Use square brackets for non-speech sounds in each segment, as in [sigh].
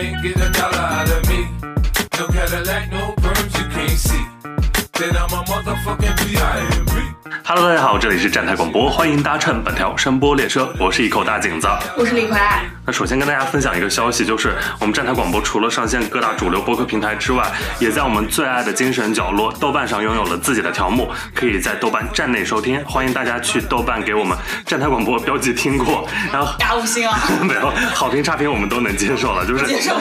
can't get a dollar out of me. No Cadillac, no perms you can't see. Then I'm a motherfucking B.I.M.B. Hello，大家好，这里是站台广播，欢迎搭乘本条声波列车，我是一口大井子。我是李逵。那首先跟大家分享一个消息，就是我们站台广播除了上线各大主流播客平台之外，也在我们最爱的精神角落豆瓣上拥有了自己的条目，可以在豆瓣站内收听。欢迎大家去豆瓣给我们站台广播标记听过，然后打五星啊！没有好评差评我们都能接受了，就是接受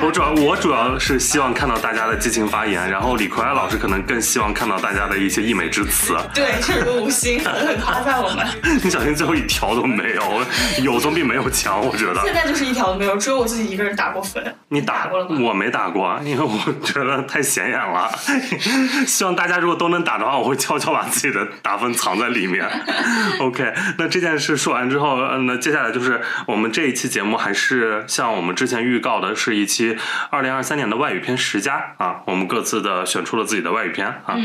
我主要我主要是希望看到大家的激情发言，然后李逵老师可能更希望看到大家的一些溢美之词。[laughs] 对，就是个五星，很夸赞我们。[laughs] 你小心最后一条都没有，有总比没有强，我觉得。现在就是一条都没有，只有我自己一个人打过分。你打过了吗？我没打过，因为我觉得太显眼了。[laughs] 希望大家如果都能打的话，我会悄悄把自己的打分藏在里面。OK，那这件事说完之后，呃那接下来就是我们这一期节目还是像我们之前预告的，是一期二零二三年的外语片十佳啊，我们各自的选出了自己的外语片啊。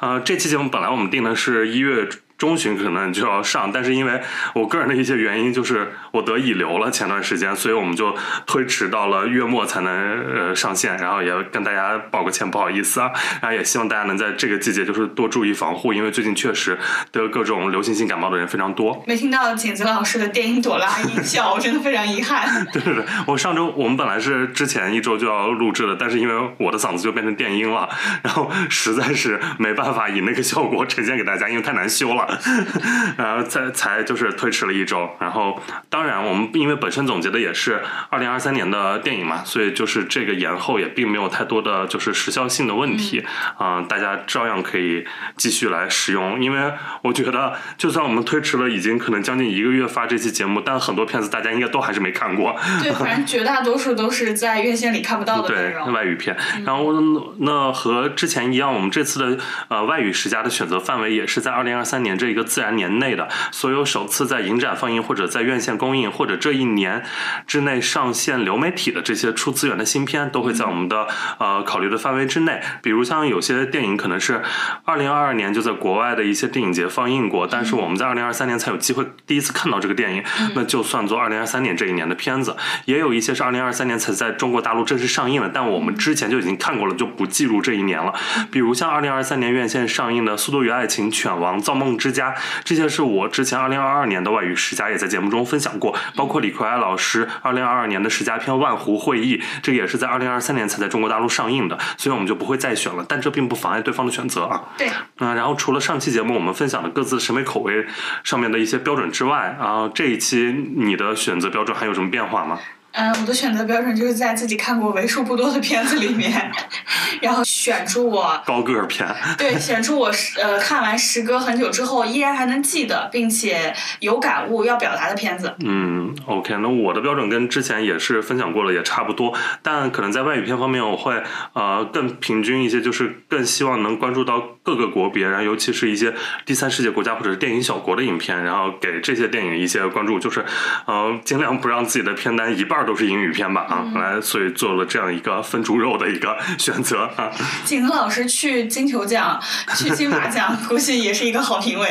呃，这期节目本来我们定是一月。中旬可能就要上，但是因为我个人的一些原因，就是我得乙流了前段时间，所以我们就推迟到了月末才能呃上线。然后也跟大家道个歉，不好意思啊。然后也希望大家能在这个季节就是多注意防护，因为最近确实得各种流行性感冒的人非常多。没听到景子老师的电音朵拉音效，我真的非常遗憾。[laughs] 对对对，我上周我们本来是之前一周就要录制的，但是因为我的嗓子就变成电音了，然后实在是没办法以那个效果呈现给大家，因为太难修了。[laughs] 然后才才就是推迟了一周，然后当然我们因为本身总结的也是二零二三年的电影嘛，所以就是这个延后也并没有太多的就是时效性的问题啊、大家照样可以继续来使用。因为我觉得就算我们推迟了已经可能将近一个月发这期节目，但很多片子大家应该都还是没看过。对，反正绝大多数都是在院线里看不到的内对。外语片，然后那和之前一样，我们这次的呃外语十佳的选择范围也是在二零二三年这一个自然年内的所有首次在影展放映或者在院线公映或者这一年之内上线流媒体的这些出资源的新片，都会在我们的呃考虑的范围之内。比如像有些电影可能是二零二二年就在国外的一些电影节放映过，但是我们在二零二三年才有机会第一次看到这个电影，那就算作二零二三年这一年的片子。也有一些是二零二三年才在中国大陆正式上映的，但我们之前就已经看过了，就不计入这一年了。比如像二零二三年院线上映的《速度与爱情》《犬王》《造梦之家》，这些是我之前二零二二年的外语十佳也在节目中分享过，包括李逵爱老师二零二二年的十佳片《万湖会议》，这个也是在二零二三年才在中国大陆上映的，所以我们就不会再选了。但这并不妨碍对方的选择啊。对，啊、然后除了上期节目我们分享的各自审美口味上面的一些标准之外，啊，这一期你的选择标准还有什么变化吗？嗯，我的选择标准就是在自己看过为数不多的片子里面，[laughs] 然后选出我高个儿片，对选出我是呃看完时隔很久之后依然还能记得，并且有感悟要表达的片子。嗯，OK，那我的标准跟之前也是分享过了，也差不多，但可能在外语片方面，我会呃更平均一些，就是更希望能关注到各个国别，然后尤其是一些第三世界国家或者是电影小国的影片，然后给这些电影一些关注，就是呃尽量不让自己的片单一半都是英语片吧啊，来，所以做了这样一个 [laughs] 分猪肉的一个选择啊。[laughs] 景子老师去金球奖、去金马奖，[laughs] 估计也是一个好评委。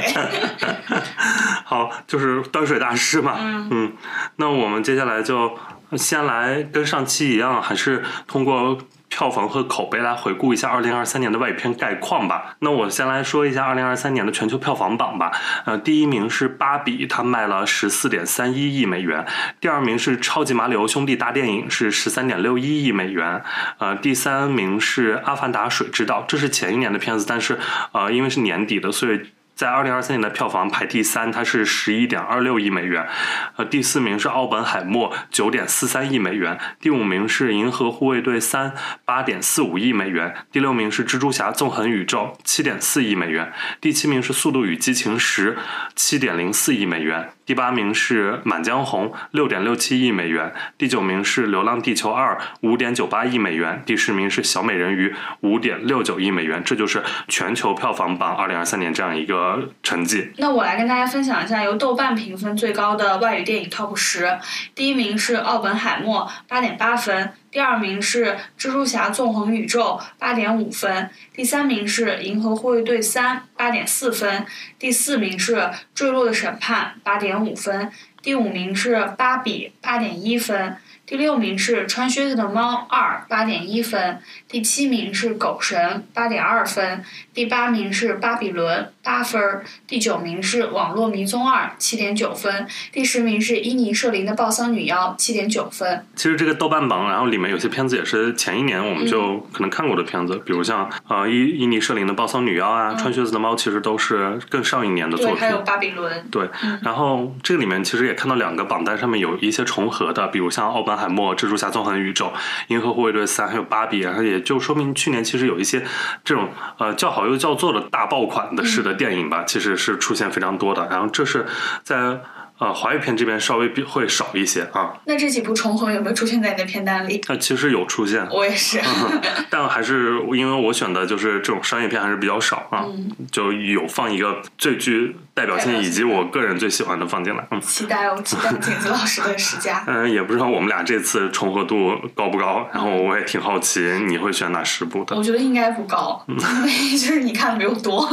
好，就是端水大师嘛。嗯那我们接下来就先来跟上期一样，还是通过。票房和口碑来回顾一下二零二三年的外语片概况吧。那我先来说一下二零二三年的全球票房榜吧。呃，第一名是《芭比》，它卖了十四点三一亿美元；第二名是《超级马里奥兄弟大电影》，是十三点六一亿美元。呃，第三名是《阿凡达：水之道》，这是前一年的片子，但是呃，因为是年底的，所以。在二零二三年的票房排第三，它是十一点二六亿美元，呃，第四名是奥本海默九点四三亿美元，第五名是银河护卫队三八点四五亿美元，第六名是蜘蛛侠纵横宇宙七点四亿美元，第七名是速度与激情十七点零四亿美元，第八名是满江红六点六七亿美元，第九名是流浪地球二五点九八亿美元，第十名是小美人鱼五点六九亿美元，这就是全球票房榜二零二三年这样一个成绩。那我来跟大家分享一下由豆瓣评分最高的外语电影 TOP 十，第一名是《奥本海默》，八点八分。第二名是《蜘蛛侠：纵横宇宙》八点五分，第三名是《银河护卫队三》八点四分，第四名是《坠落的审判》八点五分，第五名是《芭比》八点一分。第六名是《穿靴子的猫二》，八点一分；第七名是《狗神》，八点二分；第八名是《巴比伦》，八分；第九名是《网络迷踪二》，七点九分；第十名是伊尼舍林的《暴桑女妖》，七点九分。其实这个豆瓣榜，然后里面有些片子也是前一年我们就可能看过的片子，比如像呃伊伊尼舍林的《暴桑女妖》啊，穿靴子的猫》其实都是更上一年的作对，品还。有《巴比伦》。对，然后这个里面其实也看到两个榜单上面有一些重合的，比如像《奥本海默》《蜘蛛侠：纵横宇宙》《银河护卫队三》还有《芭比》，然后也就说明去年其实有一些这种呃叫好又叫座的大爆款的式的电影吧，其实是出现非常多的。然后这是在呃华语片这边稍微比会少一些啊，那这几部重合有没有出现在你的片单里？那其实有出现，我也是。[laughs] [laughs] 但还是因为我选的就是这种商业片还是比较少啊，就有放一个最具代表性以及我个人最喜欢的放进来，嗯。期待哦，期待景子老师的十佳。[laughs] 嗯，也不知道我们俩这次重合度高不高，然后我也挺好奇你会选哪十部的我。觉得应该不高，因为就是你看的比我多。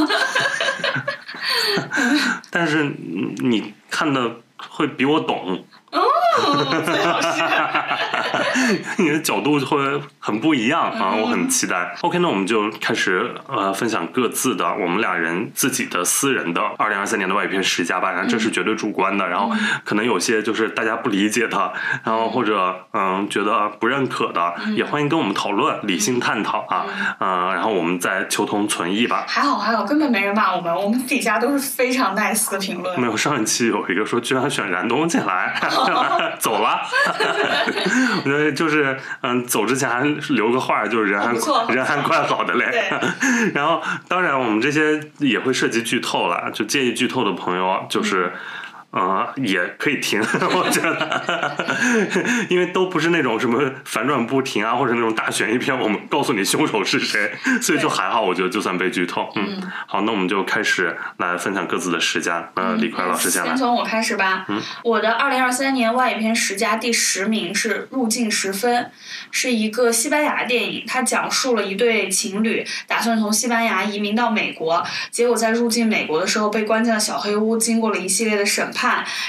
但是嗯你看的会比我懂，最好是。你的角度会很不一样啊，我很期待。OK，那我们就开始呃分享各自的我们俩人自己的私人的二零二三年的外语片十佳吧，然后这是绝对主观的，然后可能有些就是大家不理解的，然后或者嗯觉得不认可的，也欢迎跟我们讨论，理性探讨啊，嗯，然后我们再求同存异吧。还好还好，根本没人骂我们，我们底下都是非常 nice 的评论。没有上一期有一个说居然选燃冬进来，[laughs] [laughs] 走了。[laughs] 我觉得就是嗯，走之前还留个话，就是人还人还怪好的嘞。对 [laughs] 然后当然我们这些也会涉及剧透了，就建议剧透的朋友就是。呃，也可以停，[laughs] 我觉得，因为都不是那种什么反转不停啊，或者那种大悬疑片，我们告诉你凶手是谁，所以就还好，我觉得就算被剧透，嗯，好，那我们就开始来分享各自的十佳，呃，李逵老师先来。先，从我开始吧。我的二零二三年外语片十佳第十名是《入境十分》，是一个西班牙电影，它讲述了一对情侣打算从西班牙移民到美国，结果在入境美国的时候被关进了小黑屋，经过了一系列的审判，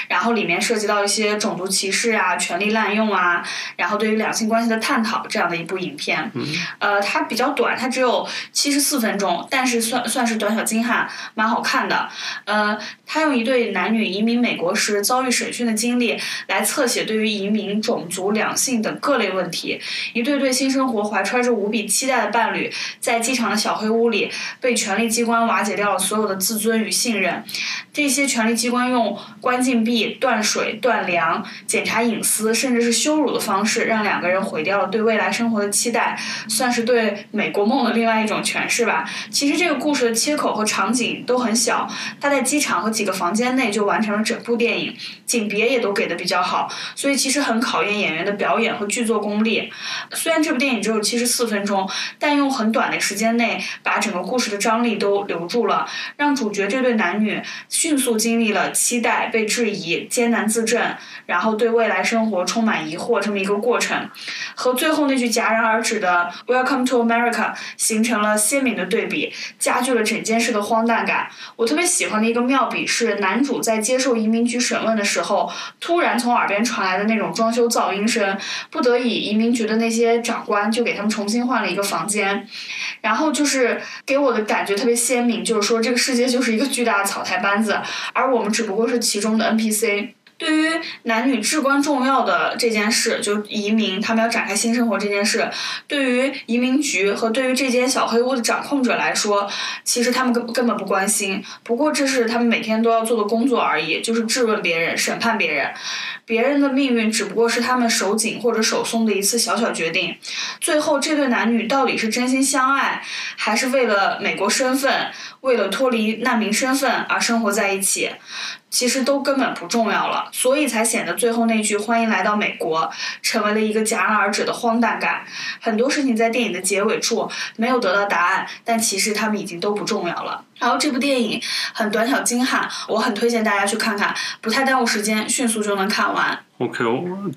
然后里面涉及到一些种族歧视啊、权力滥用啊，然后对于两性关系的探讨这样的一部影片。呃，它比较短，它只有七十四分钟，但是算算是短小精悍，蛮好看的。呃，他用一对男女移民美国时遭遇审讯的经历，来侧写对于移民、种族、两性等各类问题。一对对新生活怀揣着无比期待的伴侣，在机场的小黑屋里，被权力机关瓦解掉了所有的自尊与信任。这些权力机关用关禁闭、断水、断粮、检查隐私，甚至是羞辱的方式，让两个人毁掉了对未来生活的期待，算是对美国梦的另外一种诠释吧。其实这个故事的切口和场景都很小，他在机场和几个房间内就完成了整部电影，景别也都给的比较好，所以其实很考验演员的表演和剧作功力。虽然这部电影只有七十四分钟，但用很短的时间内把整个故事的张力都留住了，让主角这对男女迅速经历了期待、被质疑、艰难自证，然后对未来生活充满疑惑这么一个过程，和最后那句戛然而止的 “Welcome to America” 形成了鲜明的对比，加剧了整件事的荒诞感。我特别喜欢的一个妙笔是，男主在接受移民局审问的时候，突然从耳边传来的那种装修噪音声，不得已，移民局的那些长官就给他们重新换了一个房间，然后就是给我的感觉特别鲜明，就是说这个世界就是一个巨大的草台班子，而我们只不过是其中的 NPC。对于男女至关重要的这件事，就移民，他们要展开新生活这件事，对于移民局和对于这间小黑屋的掌控者来说，其实他们根根本不关心。不过这是他们每天都要做的工作而已，就是质问别人、审判别人。别人的命运只不过是他们手紧或者手松的一次小小决定。最后，这对男女到底是真心相爱，还是为了美国身份、为了脱离难民身份而生活在一起？其实都根本不重要了，所以才显得最后那句“欢迎来到美国”成为了一个戛然而止的荒诞感。很多事情在电影的结尾处没有得到答案，但其实他们已经都不重要了。然后这部电影很短小精悍，我很推荐大家去看看，不太耽误时间，迅速就能看完。OK，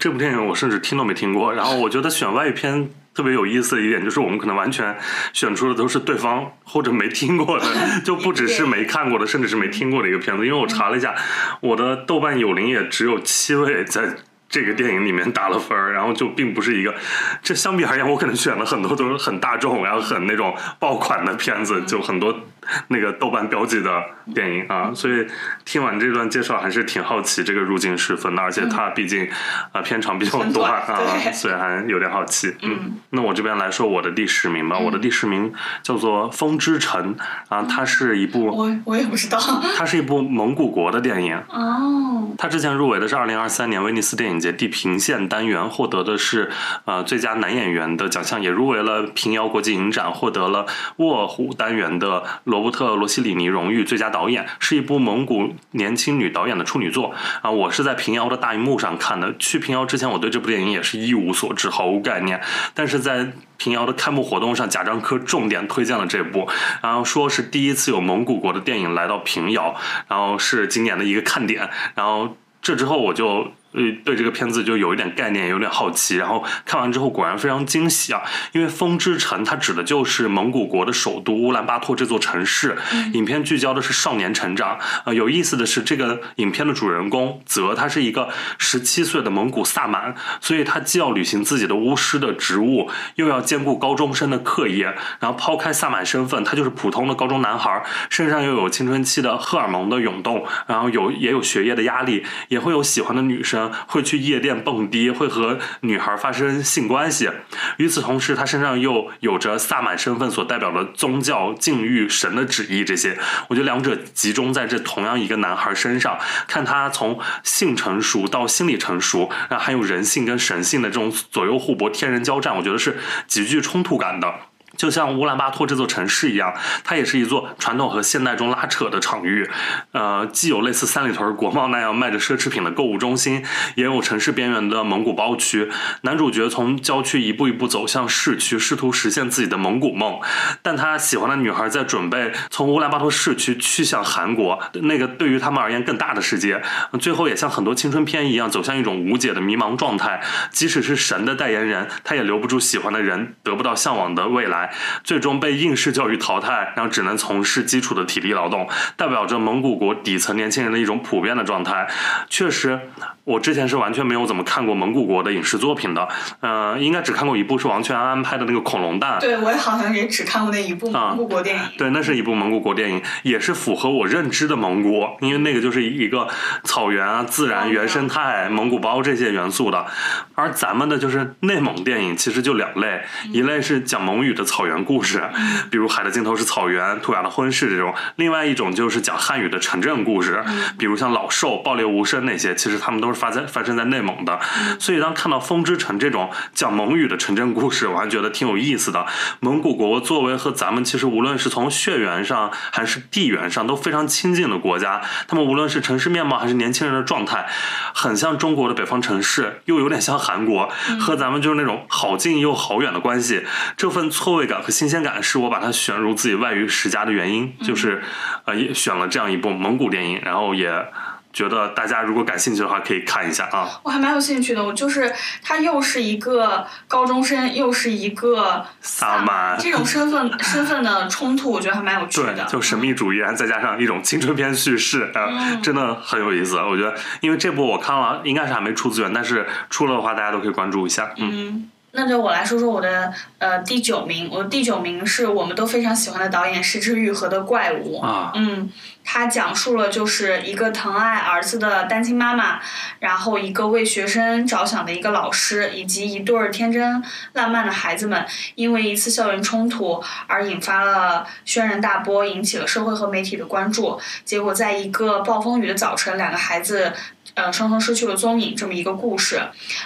这部电影我甚至听都没听过。然后我觉得选外语片特别有意思的一点，就是我们可能完全选出的都是对方或者没听过的，[laughs] 就不只是没看过的，甚至是没听过的一个片子。因为我查了一下，我的豆瓣有灵也只有七位在。这个电影里面打了分儿，然后就并不是一个，这相比而言，我可能选了很多都是很大众，然后很那种爆款的片子，就很多 [laughs] 那个豆瓣标记的电影啊，所以听完这段介绍还是挺好奇这个入境十分的，而且它毕竟啊片长比较很短啊 [laughs] 所以还有点好奇。嗯，那我这边来说我的第十名吧，我的第十名叫做《风之城》啊，它是一部我我也不知道。[laughs] 它是一部蒙古国的电影，哦，它之前入围的是二零二三年威尼斯电影节地平线单元，获得的是呃最佳男演员的奖项，也入围了平遥国际影展，获得了卧虎单元的罗伯特·罗西里尼荣誉最佳导演，是一部蒙古年轻女导演的处女作啊。我是在平遥的大荧幕上看的，去平遥之前我对这部电影也是一无所知，毫无概念，但是在平遥的开幕活动上，贾樟柯重点推荐了这部，然后说是第一次有蒙古国的电影来到平遥，然后是今年的一个看点，然后这之后我就。呃，对这个片子就有一点概念，有点好奇，然后看完之后果然非常惊喜啊！因为《风之城》它指的就是蒙古国的首都乌兰巴托这座城市，影片聚焦的是少年成长。呃，有意思的是，这个影片的主人公泽他是一个十七岁的蒙古萨满，所以他既要履行自己的巫师的职务，又要兼顾高中生的课业。然后抛开萨满身份，他就是普通的高中男孩，身上又有青春期的荷尔蒙的涌动，然后有也有学业的压力，也会有喜欢的女生。会去夜店蹦迪，会和女孩发生性关系。与此同时，他身上又有着萨满身份所代表的宗教、禁欲、神的旨意这些。我觉得两者集中在这同样一个男孩身上，看他从性成熟到心理成熟，然后还有人性跟神性的这种左右互搏、天人交战，我觉得是极具冲突感的。就像乌兰巴托这座城市一样，它也是一座传统和现代中拉扯的场域。呃，既有类似三里屯国贸那样卖着奢侈品的购物中心，也有城市边缘的蒙古包区。男主角从郊区一步一步走向市区，试图实现自己的蒙古梦。但他喜欢的女孩在准备从乌兰巴托市区去向韩国，那个对于他们而言更大的世界。最后也像很多青春片一样，走向一种无解的迷茫状态。即使是神的代言人，他也留不住喜欢的人，得不到向往的未来。最终被应试教育淘汰，然后只能从事基础的体力劳动，代表着蒙古国底层年轻人的一种普遍的状态。确实，我之前是完全没有怎么看过蒙古国的影视作品的，呃，应该只看过一部是王全安拍的那个《恐龙蛋》。对我也好像也只看过那一部蒙古国电影。对，那是一部蒙古国电影，也是符合我认知的蒙古，因为那个就是一个草原啊、自然、原生态、蒙古包这些元素的。而咱们的就是内蒙电影，其实就两类，一类是讲蒙语的草草原故事，比如《海的尽头是草原》《图雅的婚事》这种；另外一种就是讲汉语的城镇故事，比如像《老兽》《爆裂无声》那些，其实他们都是发在发生在内蒙的。所以当看到《风之城》这种讲蒙语的城镇故事，我还觉得挺有意思的。蒙古国作为和咱们其实无论是从血缘上还是地缘上都非常亲近的国家，他们无论是城市面貌还是年轻人的状态，很像中国的北方城市，又有点像韩国，和咱们就是那种好近又好远的关系。这份错位感和新鲜感是我把它选入自己外语十佳的原因，就是呃也选了这样一部蒙古电影，然后也。觉得大家如果感兴趣的话，可以看一下啊。我还蛮有兴趣的，我就是他又是一个高中生，又是一个萨满，这种身份身份的冲突，我觉得还蛮有趣的。对，就神秘主义，再加上一种青春片叙事，啊、嗯 [laughs] 真的很有意思。我觉得，因为这部我看了，应该是还没出资源，但是出了的话，大家都可以关注一下。嗯，嗯，那就我来说说我的呃第九名，我的第九名是我们都非常喜欢的导演石之愈合的《怪物》。啊，嗯，他讲述了就是一个疼爱儿子的单亲妈妈，然后一个为学生着想的一个老师，以及一对儿天真烂漫的孩子们，因为一次校园冲突而引发了轩然大波，引起了社会和媒体的关注。结果在一个暴风雨的早晨，两个孩子。呃双双失去了踪影这么一个故事。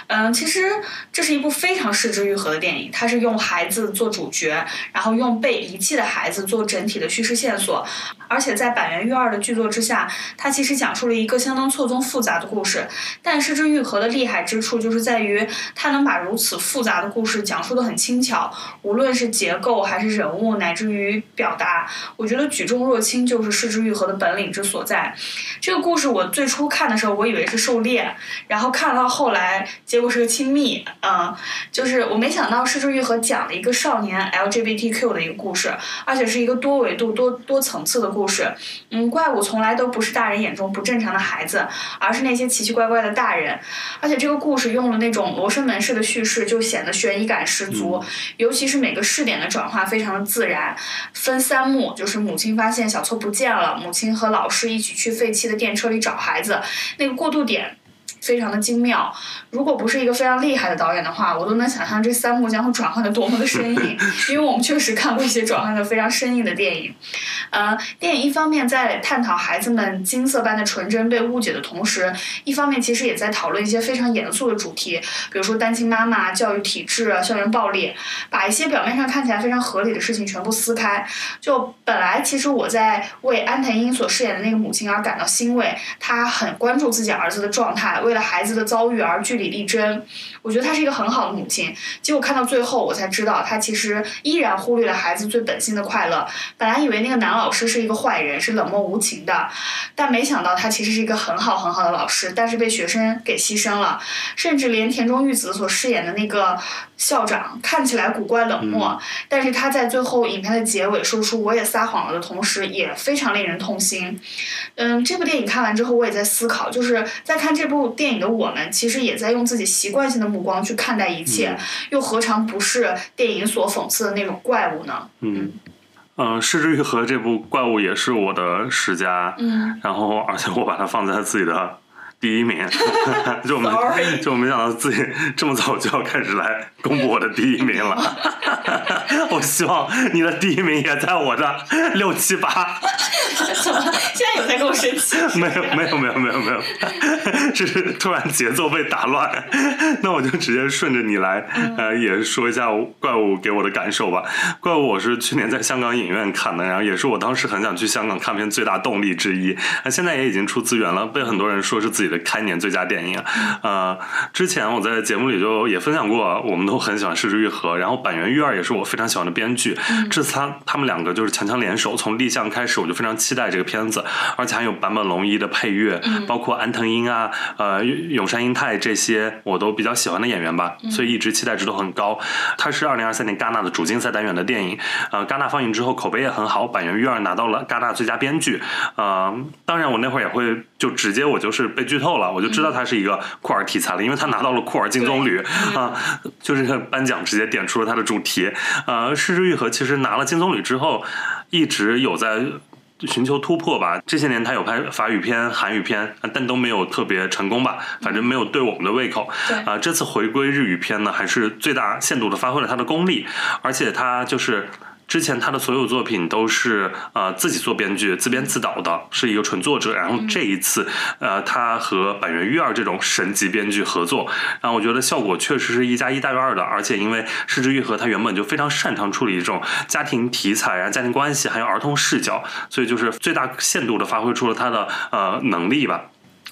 嗯，其实这是一部非常失之愈合的电影，它是用孩子做主角，然后用被遗弃的孩子做整体的叙事线索，而且在板垣育二的剧作之下，它其实讲述了一个相当错综复杂的故事。但失之愈合的厉害之处就是在于，它能把如此复杂的故事讲述的很轻巧，无论是结构还是人物，乃至于表达，我觉得举重若轻就是失之愈合的本领之所在。这个故事我最初看的时候，我以为是狩猎，然后看到后来，结果是个亲密，嗯，就是我没想到失之愈合讲了一个少年 LGBTQ 的一个故事，而且是一个多维度、多多层次的故事。嗯，怪物从来都不是大人眼中不正常的孩子，而是那些奇奇怪怪的大人。而且这个故事用了那种罗生门式的叙事，就显得悬疑感十足，尤其是每个视点的转化非常的自然。分三幕，就是母亲发现小错不见了，母亲和老师一起去废弃的电车里找孩子，那个过度点。非常的精妙，如果不是一个非常厉害的导演的话，我都能想象这三幕将会转换的多么的生硬，[laughs] 因为我们确实看过一些转换的非常生硬的电影。呃，电影一方面在探讨孩子们金色般的纯真被误解的同时，一方面其实也在讨论一些非常严肃的主题，比如说单亲妈妈、教育体制、校园暴力，把一些表面上看起来非常合理的事情全部撕开。就本来其实我在为安藤英所饰演的那个母亲而感到欣慰，她很关注自己儿子的状态，为为了孩子的遭遇而据理力争，我觉得她是一个很好的母亲。结果看到最后，我才知道她其实依然忽略了孩子最本性的快乐。本来以为那个男老师是一个坏人，是冷漠无情的，但没想到他其实是一个很好很好的老师，但是被学生给牺牲了。甚至连田中裕子所饰演的那个校长看起来古怪冷漠，但是他在最后影片的结尾说出“我也撒谎了”的同时，也非常令人痛心。嗯，这部电影看完之后，我也在思考，就是在看这部电。电影的我们其实也在用自己习惯性的目光去看待一切，又何尝不是电影所讽刺的那种怪物呢？嗯，嗯，失之愈合这部怪物也是我的十佳，嗯，然后而且我把它放在自己的。第一名，[laughs] 就我没就我没想到自己这么早就要开始来公布我的第一名了。[laughs] 我希望你的第一名也在我这六七八。怎么？现在有在跟我生气？没有没有没有没有没有，[laughs] 只是突然节奏被打乱。那我就直接顺着你来，呃，也说一下怪物给我的感受吧。怪物我是去年在香港影院看的，然后也是我当时很想去香港看片最大动力之一。那现在也已经出资源了，被很多人说是自己。开年最佳电影，呃，之前我在节目里就也分享过，我们都很喜欢失之愈合，然后板垣育二也是我非常喜欢的编剧，这次他他们两个就是强强联手，从立项开始我就非常期待这个片子，而且还有坂本龙一的配乐，包括安藤英啊，呃，永山英太这些我都比较喜欢的演员吧，所以一直期待值都很高。它是二零二三年戛纳的主竞赛单元的电影，呃，戛纳放映之后口碑也很好，板垣育二拿到了戛纳最佳编剧，呃，当然我那会儿也会就直接我就是被剧。透了，我就知道他是一个酷儿题材了，因为他拿到了酷儿金棕榈啊，就是颁奖直接点出了他的主题。呃，失之愈合其实拿了金棕榈之后，一直有在寻求突破吧。这些年他有拍法语片、韩语片，但都没有特别成功吧，反正没有对我们的胃口。啊，这次回归日语片呢，还是最大限度的发挥了他的功力，而且他就是。之前他的所有作品都是呃自己做编剧、自编自导的，是一个纯作者。然后这一次，呃，他和板垣育二这种神级编剧合作，然后我觉得效果确实是一加一大于二的。而且因为失之愈合他原本就非常擅长处理这种家庭题材啊、家庭关系，还有儿童视角，所以就是最大限度的发挥出了他的呃能力吧。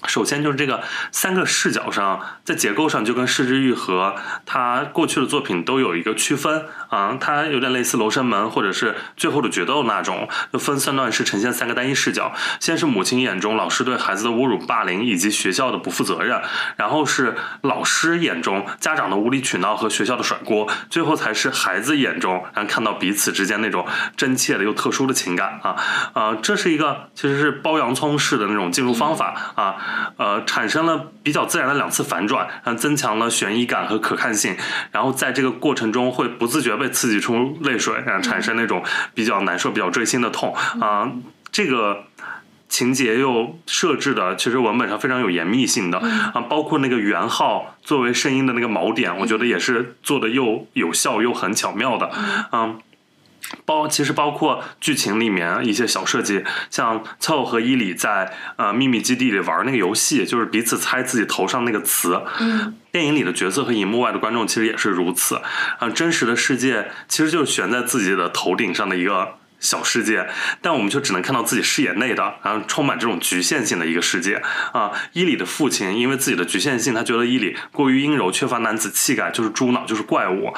首先就是这个三个视角上，在结构上就跟失之愈合他过去的作品都有一个区分啊，它有点类似《罗生门》或者是《最后的决斗》那种，就分三段式呈现三个单一视角。先是母亲眼中老师对孩子的侮辱、霸凌以及学校的不负责任，然后是老师眼中家长的无理取闹和学校的甩锅，最后才是孩子眼中，然后看到彼此之间那种真切的又特殊的情感啊啊，这是一个其实是剥洋葱式的那种进入方法啊。呃，产生了比较自然的两次反转，然后增强了悬疑感和可看性，然后在这个过程中会不自觉被刺激出泪水，然后产生那种比较难受、比较锥心的痛啊。这个情节又设置的其实文本上非常有严密性的啊，包括那个元号作为声音的那个锚点，我觉得也是做的又有效又很巧妙的，嗯。包其实包括剧情里面一些小设计，像凑和伊里在呃秘密基地里玩那个游戏，就是彼此猜自己头上那个词。嗯，电影里的角色和荧幕外的观众其实也是如此。啊，真实的世界其实就是悬在自己的头顶上的一个。小世界，但我们却只能看到自己视野内的，然后充满这种局限性的一个世界啊。伊里的父亲因为自己的局限性，他觉得伊里过于阴柔，缺乏男子气概，就是猪脑，就是怪物。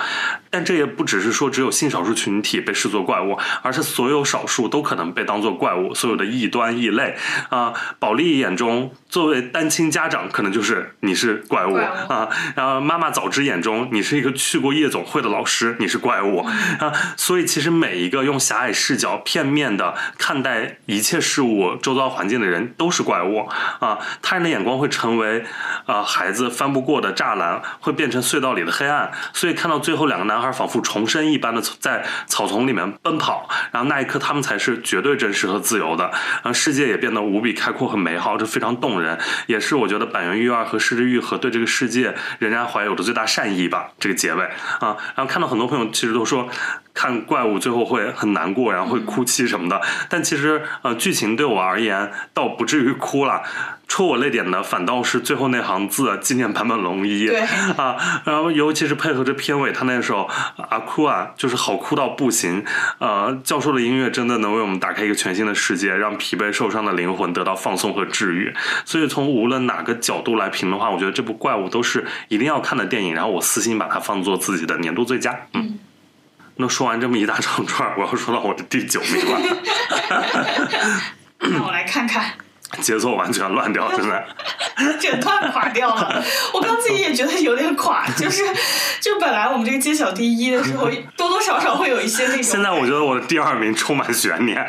但这也不只是说只有性少数群体被视作怪物，而是所有少数都可能被当作怪物。所有的异端异类啊，保利眼中作为单亲家长，可能就是你是怪物啊。然后妈妈早知眼中你是一个去过夜总会的老师，你是怪物啊。所以其实每一个用狭隘视视角片面的看待一切事物、周遭环境的人都是怪物啊！他人的眼光会成为啊孩子翻不过的栅栏，会变成隧道里的黑暗。所以看到最后两个男孩仿佛重生一般的在草丛里面奔跑，然后那一刻他们才是绝对真实和自由的，然后世界也变得无比开阔和美好，这非常动人，也是我觉得板垣育二和失之愈合对这个世界仍然怀有的最大善意吧。这个结尾啊，然后看到很多朋友其实都说。看怪物最后会很难过，然后会哭泣什么的。但其实呃，剧情对我而言倒不至于哭了，戳我泪点的反倒是最后那行字纪念坂本龙一。对啊，然后尤其是配合着片尾，他那首阿哭啊，就是好哭到不行。呃，教授的音乐真的能为我们打开一个全新的世界，让疲惫受伤的灵魂得到放松和治愈。所以从无论哪个角度来评的话，我觉得这部怪物都是一定要看的电影。然后我私心把它放作自己的年度最佳。嗯。那说完这么一大长串，我要说到我的第九名了。[laughs] [laughs] 让我来看看。节奏完全乱掉，真的，[laughs] 整段垮掉了。我刚自己也觉得有点垮，就是，[laughs] 就本来我们这个揭晓第一的时候，多多少少会有一些那种。现在我觉得我的第二名充满悬念。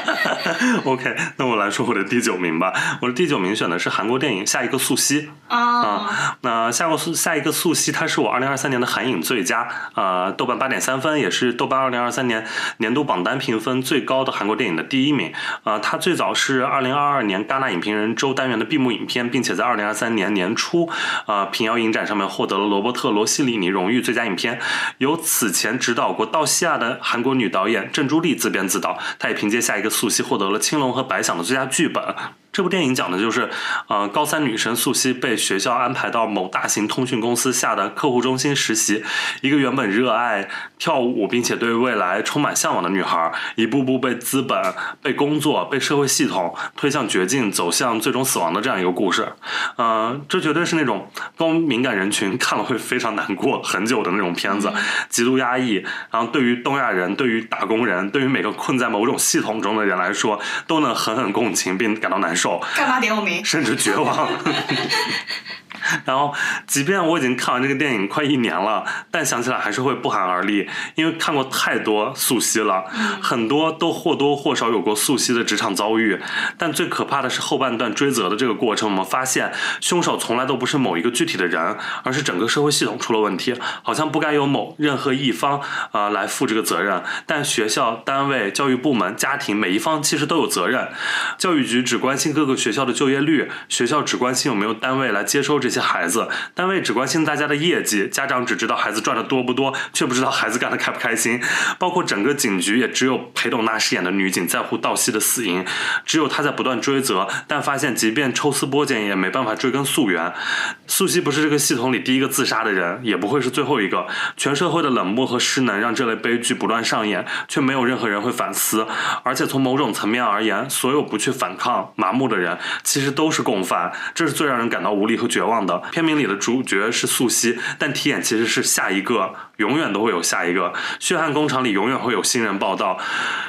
[laughs] OK，那我来说我的第九名吧。我的第九名选的是韩国电影《下一个素汐》啊。那下个素下一个素汐，它是我二零二三年的韩影最佳啊，豆瓣八点三分，也是豆瓣二零二三年年度榜单评分最高的韩国电影的第一名啊。它最早是二零二二。年戛纳影评人周单元的闭幕影片，并且在二零二三年年初，啊，平遥影展上面获得了罗伯特·罗西里尼荣誉最佳影片。由此前执导过《道西亚》的韩国女导演郑朱莉自编自导，她也凭借下一个素汐获得了青龙和白想的最佳剧本。这部电影讲的就是，呃，高三女生素汐被学校安排到某大型通讯公司下的客户中心实习。一个原本热爱跳舞并且对未来充满向往的女孩，一步步被资本、被工作、被社会系统推向绝境，走向最终死亡的这样一个故事。呃，这绝对是那种高敏感人群看了会非常难过很久的那种片子，极度压抑。然后对于东亚人、对于打工人、对于每个困在某种系统中的人来说，都能狠狠共情并感到难受。干嘛点我名？甚至绝望。[laughs] 然后，即便我已经看完这个电影快一年了，但想起来还是会不寒而栗，因为看过太多素汐了，很多都或多或少有过素汐的职场遭遇。但最可怕的是后半段追责的这个过程，我们发现凶手从来都不是某一个具体的人，而是整个社会系统出了问题，好像不该由某任何一方啊来负这个责任。但学校、单位、教育部门、家庭每一方其实都有责任。教育局只关心各个学校的就业率，学校只关心有没有单位来接收这些。些孩子，单位只关心大家的业绩，家长只知道孩子赚的多不多，却不知道孩子干的开不开心。包括整个警局，也只有裴斗娜饰演的女警在乎道西的死因，只有她在不断追责，但发现即便抽丝剥茧，也没办法追根溯源。素汐不是这个系统里第一个自杀的人，也不会是最后一个。全社会的冷漠和失能，让这类悲剧不断上演，却没有任何人会反思。而且从某种层面而言，所有不去反抗、麻木的人，其实都是共犯。这是最让人感到无力和绝望的。片名里的主角是素汐，但题眼其实是下一个，永远都会有下一个。血汗工厂里永远会有新人报道，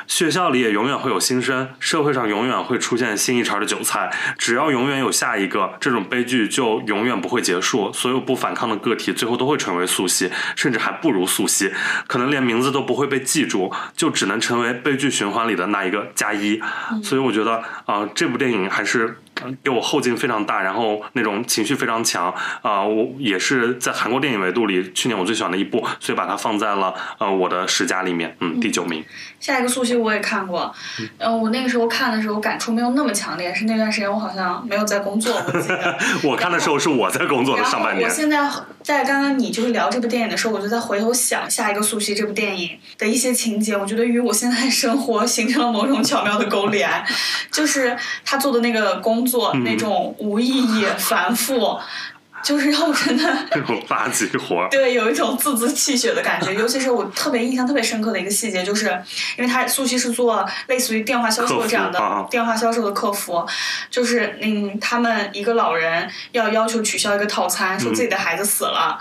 学校里也永远会有新生，社会上永远会出现新一茬的韭菜。只要永远有下一个，这种悲剧就永远不会结束。所有不反抗的个体最后都会成为素汐，甚至还不如素汐，可能连名字都不会被记住，就只能成为悲剧循环里的那一个加一。所以我觉得啊，这部电影还是。给我后劲非常大，然后那种情绪非常强啊！我也是在韩国电影维度里，去年我最喜欢的一部，所以把它放在了呃我的十佳里面，嗯，第九名。下一个速七我也看过，嗯、我那个时候看的时候感触没有那么强烈，是那段时间我好像没有在工作，我记得。[laughs] 我看的时候是我在工作的上半年我，现在在刚刚你就是聊这部电影的时候，我就在回头想下一个速七这部电影的一些情节，我觉得与我现在生活形成了某种巧妙的勾连，就是他做的那个工作、嗯那种无意义、繁复，就是让我真的。这种垃圾活儿。对，有一种自自气血的感觉，尤其是我特别印象特别深刻的一个细节，就是因为他苏西是做类似于电话销售这样的电话销售的客服，就是嗯，他们一个老人要要求取消一个套餐，说自己的孩子死了，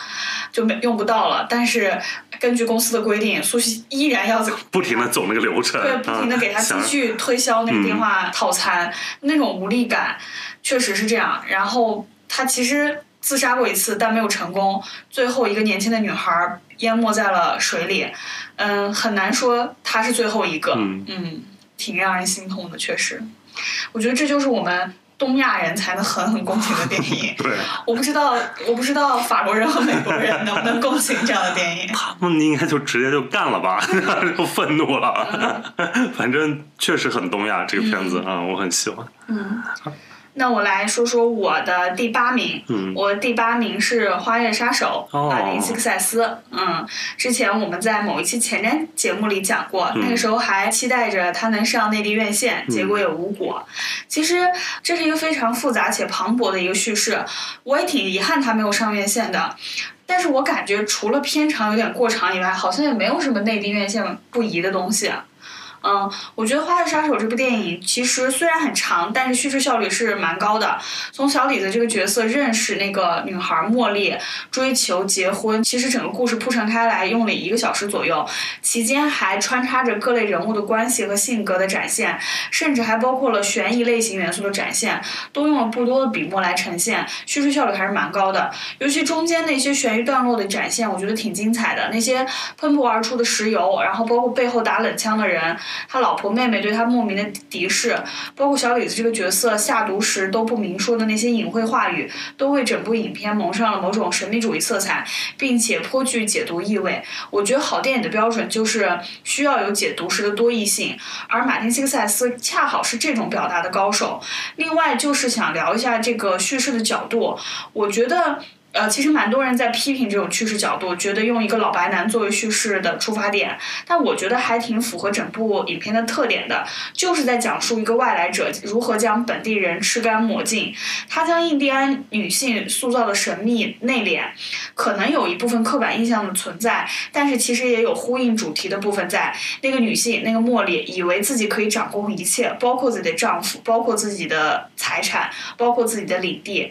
就没用不到了，但是根据公司的规定，苏西依然要 [laughs] 不停的走那个流程，对，不停的给他继续推销那个电话套餐，那种无力感确实是这样。然后他其实自杀过一次，但没有成功。最后一个年轻的女孩淹没在了水里，嗯，很难说她是最后一个，嗯挺让人心痛的，确实。我觉得这就是我们东亚人才能狠狠共情的电影。[laughs] 对，我不知道，我不知道法国人和美国人能不能共情这样的电影。他们应该就直接就干了吧，[laughs] 就愤怒了。[laughs] 反正确实很东亚这个片子啊、我很喜欢。那我来说说我的第八名，嗯我第八名是《花月杀手》哦马丁·西克塞斯。嗯，之前我们在某一期前瞻节目里讲过，嗯那个时候还期待着他能上内地院线，结果也无果。其实这是一个非常复杂且磅礴的一个叙事，我也挺遗憾他没有上院线的。但是我感觉除了片长有点过长以外，好像也没有什么内地院线不宜的东西。嗯，我觉得《花月杀手》这部电影其实虽然很长，但是叙事效率是蛮高的。从小李子这个角色认识那个女孩茉莉，追求结婚，其实整个故事铺陈开来用了一个小时左右，期间还穿插着各类人物的关系和性格的展现，甚至还包括了悬疑类型元素的展现，都用了不多的笔墨来呈现，叙事效率还是蛮高的。尤其中间那些悬疑段落的展现，我觉得挺精彩的。那些喷薄而出的石油，然后包括背后打冷枪的人，他老婆妹妹对他莫名的敌视，包括小李子这个角色下毒时都不明说的那些隐晦话语，都为整部影片蒙上了某种神秘主义色彩，并且颇具解读意味。我觉得好电影的标准就是需要有解读时的多义性，而马丁·西克塞斯恰好是这种表达的高手。另外就是想聊一下这个叙事的角度，我觉得。呃，其实蛮多人在批评这种叙事角度，觉得用一个老白男作为叙事的出发点，但我觉得还挺符合整部影片的特点的，就是在讲述一个外来者如何将本地人吃干抹净。他将印第安女性塑造的神秘内敛，可能有一部分刻板印象的存在，但是其实也有呼应主题的部分在。那个女性，那个茉莉，以为自己可以掌控一切，包括自己的丈夫，包括自己的财产，包括自己的领地，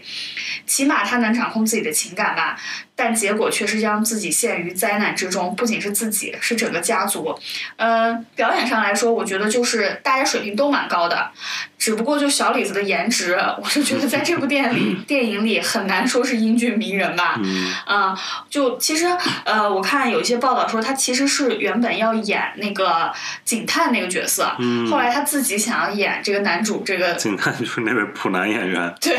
起码她能掌控自己的情感吧。但结果却是将自己陷于灾难之中，不仅是自己，是整个家族。嗯、表演上来说，我觉得就是大家水平都蛮高的，只不过就小李子的颜值，我就觉得在这部电影里 [laughs] 电影里很难说是英俊迷人吧。嗯嗯，就其实呃，我看有一些报道说他其实是原本要演那个警探那个角色，嗯后来他自己想要演这个男主这个。警探就是那位普男演员，对，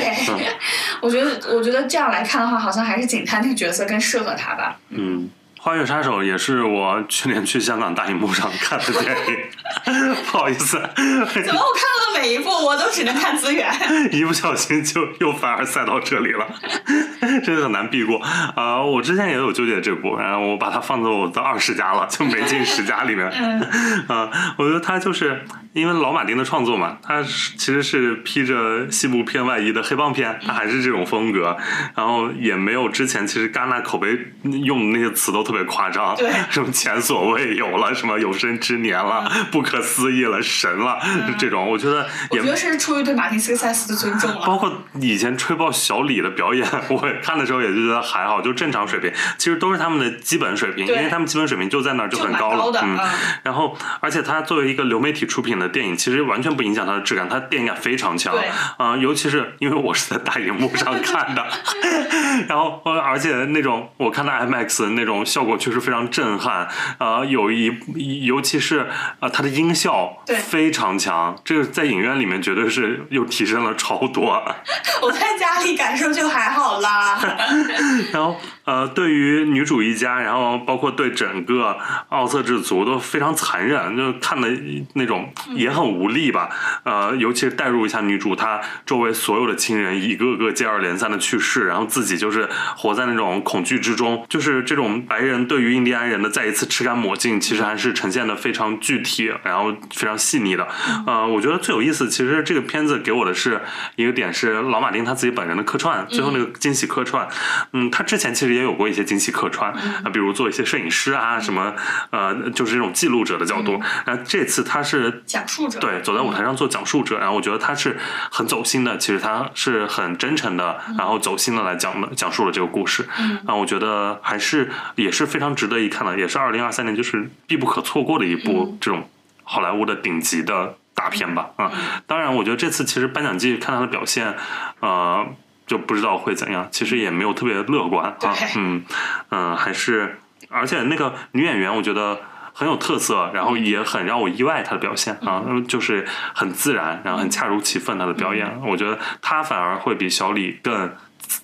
[laughs] 我觉得我觉得这样来看的话，好像还是警探那个角色更适合他吧。嗯。花月杀手也是我去年去香港大荧幕上看的电影，[laughs] 不好意思，怎么我看到的每一部我都只能看资源？[laughs] 一不小心就又反而塞到这里了，[laughs] 真的很难避过啊、我之前也有纠结这部，然后我把它放在我的二十家了，就没进十佳里面。嗯啊、我觉得他就是因为老马丁的创作嘛，他是其实是披着西部片外衣的黑帮片，他还是这种风格，然后也没有之前其实戛纳口碑用的那些词都特别夸张，对。什么前所未有了，什么有生之年了，不可思议了，神了，这种我觉得也我觉得是出于对马丁斯科塞斯的尊重了。包括以前吹爆小李的表演，[laughs] 我看的时候也就觉得还好，就正常水平，其实都是他们的基本水平，因为他们基本水平就在那儿就很高了，嗯。然后，而且他作为一个流媒体出品的电影，其实完全不影响它的质感，它电影感非常强对，啊、尤其是因为我是在大荧幕上看的，[laughs] 然后呃而且那种我看到 IMAX 那种效果确实非常震撼，啊，有一尤其是啊它的音效对非常强，这个在影院里面绝对是又提升了超多。[laughs] 我在家里感受就还好啦。[laughs] 然后呃，对于女主一家，然后包括对整个奥瑟之族都非常残忍，就看的那种也很无力吧。呃，尤其是带入一下女主，她周围所有的亲人一个个接二连三的去世，然后自己就是活在那种恐惧之中，就是这种白人对于印第安人的再一次吃干抹净，其实还是呈现的非常具体，然后非常细腻的。呃，我觉得最有意思，其实这个片子给我的是一个点是老马丁他自己本人的客串，最后那个惊喜客串。嗯，他之前其实也有过一些惊喜客串，啊，比如做一些摄影师啊什么，呃，就是这种记录者的角度。然后这次他是讲述者，对，走在舞台上做讲述者，然后我觉得他是很走心的，其实他是很真诚的，然后走心的来讲的讲述了这个故事。嗯，啊，我觉得还是也是非常值得一看的，也是二零二三年就是必不可错过的一部这种好莱坞的顶级的大片吧。啊，当然，我觉得这次其实颁奖季看他的表现，呃。就不知道会怎样，其实也没有特别乐观啊，嗯嗯，还是，而且那个女演员我觉得很有特色，然后也很让我意外她的表现啊，就是很自然，然后很恰如其分她的表演，我觉得她反而会比小李更。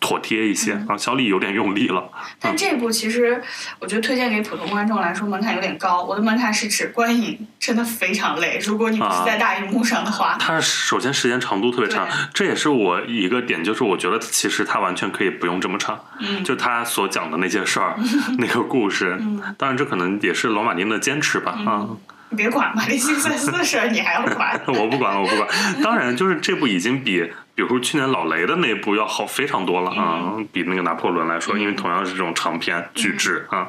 妥帖一些啊，小李有点用力了。但这部其实我觉得推荐给普通观众来说门槛有点高。我的门槛是指观影真的非常累，如果你不是在大荧幕上的话。它首先时间长度特别长，这也是我一个点，就是我觉得其实它完全可以不用这么长。嗯。就他所讲的那些事儿，[laughs] 那个故事，当然这可能也是罗马丁的坚持吧啊。你别管嘛，那心塞斯的事儿你还要管？[laughs] 我不管了，我不管。当然，就是这部已经比，比如说去年老雷的那部要好非常多了啊，比那个拿破仑来说，因为同样是这种长篇巨制啊，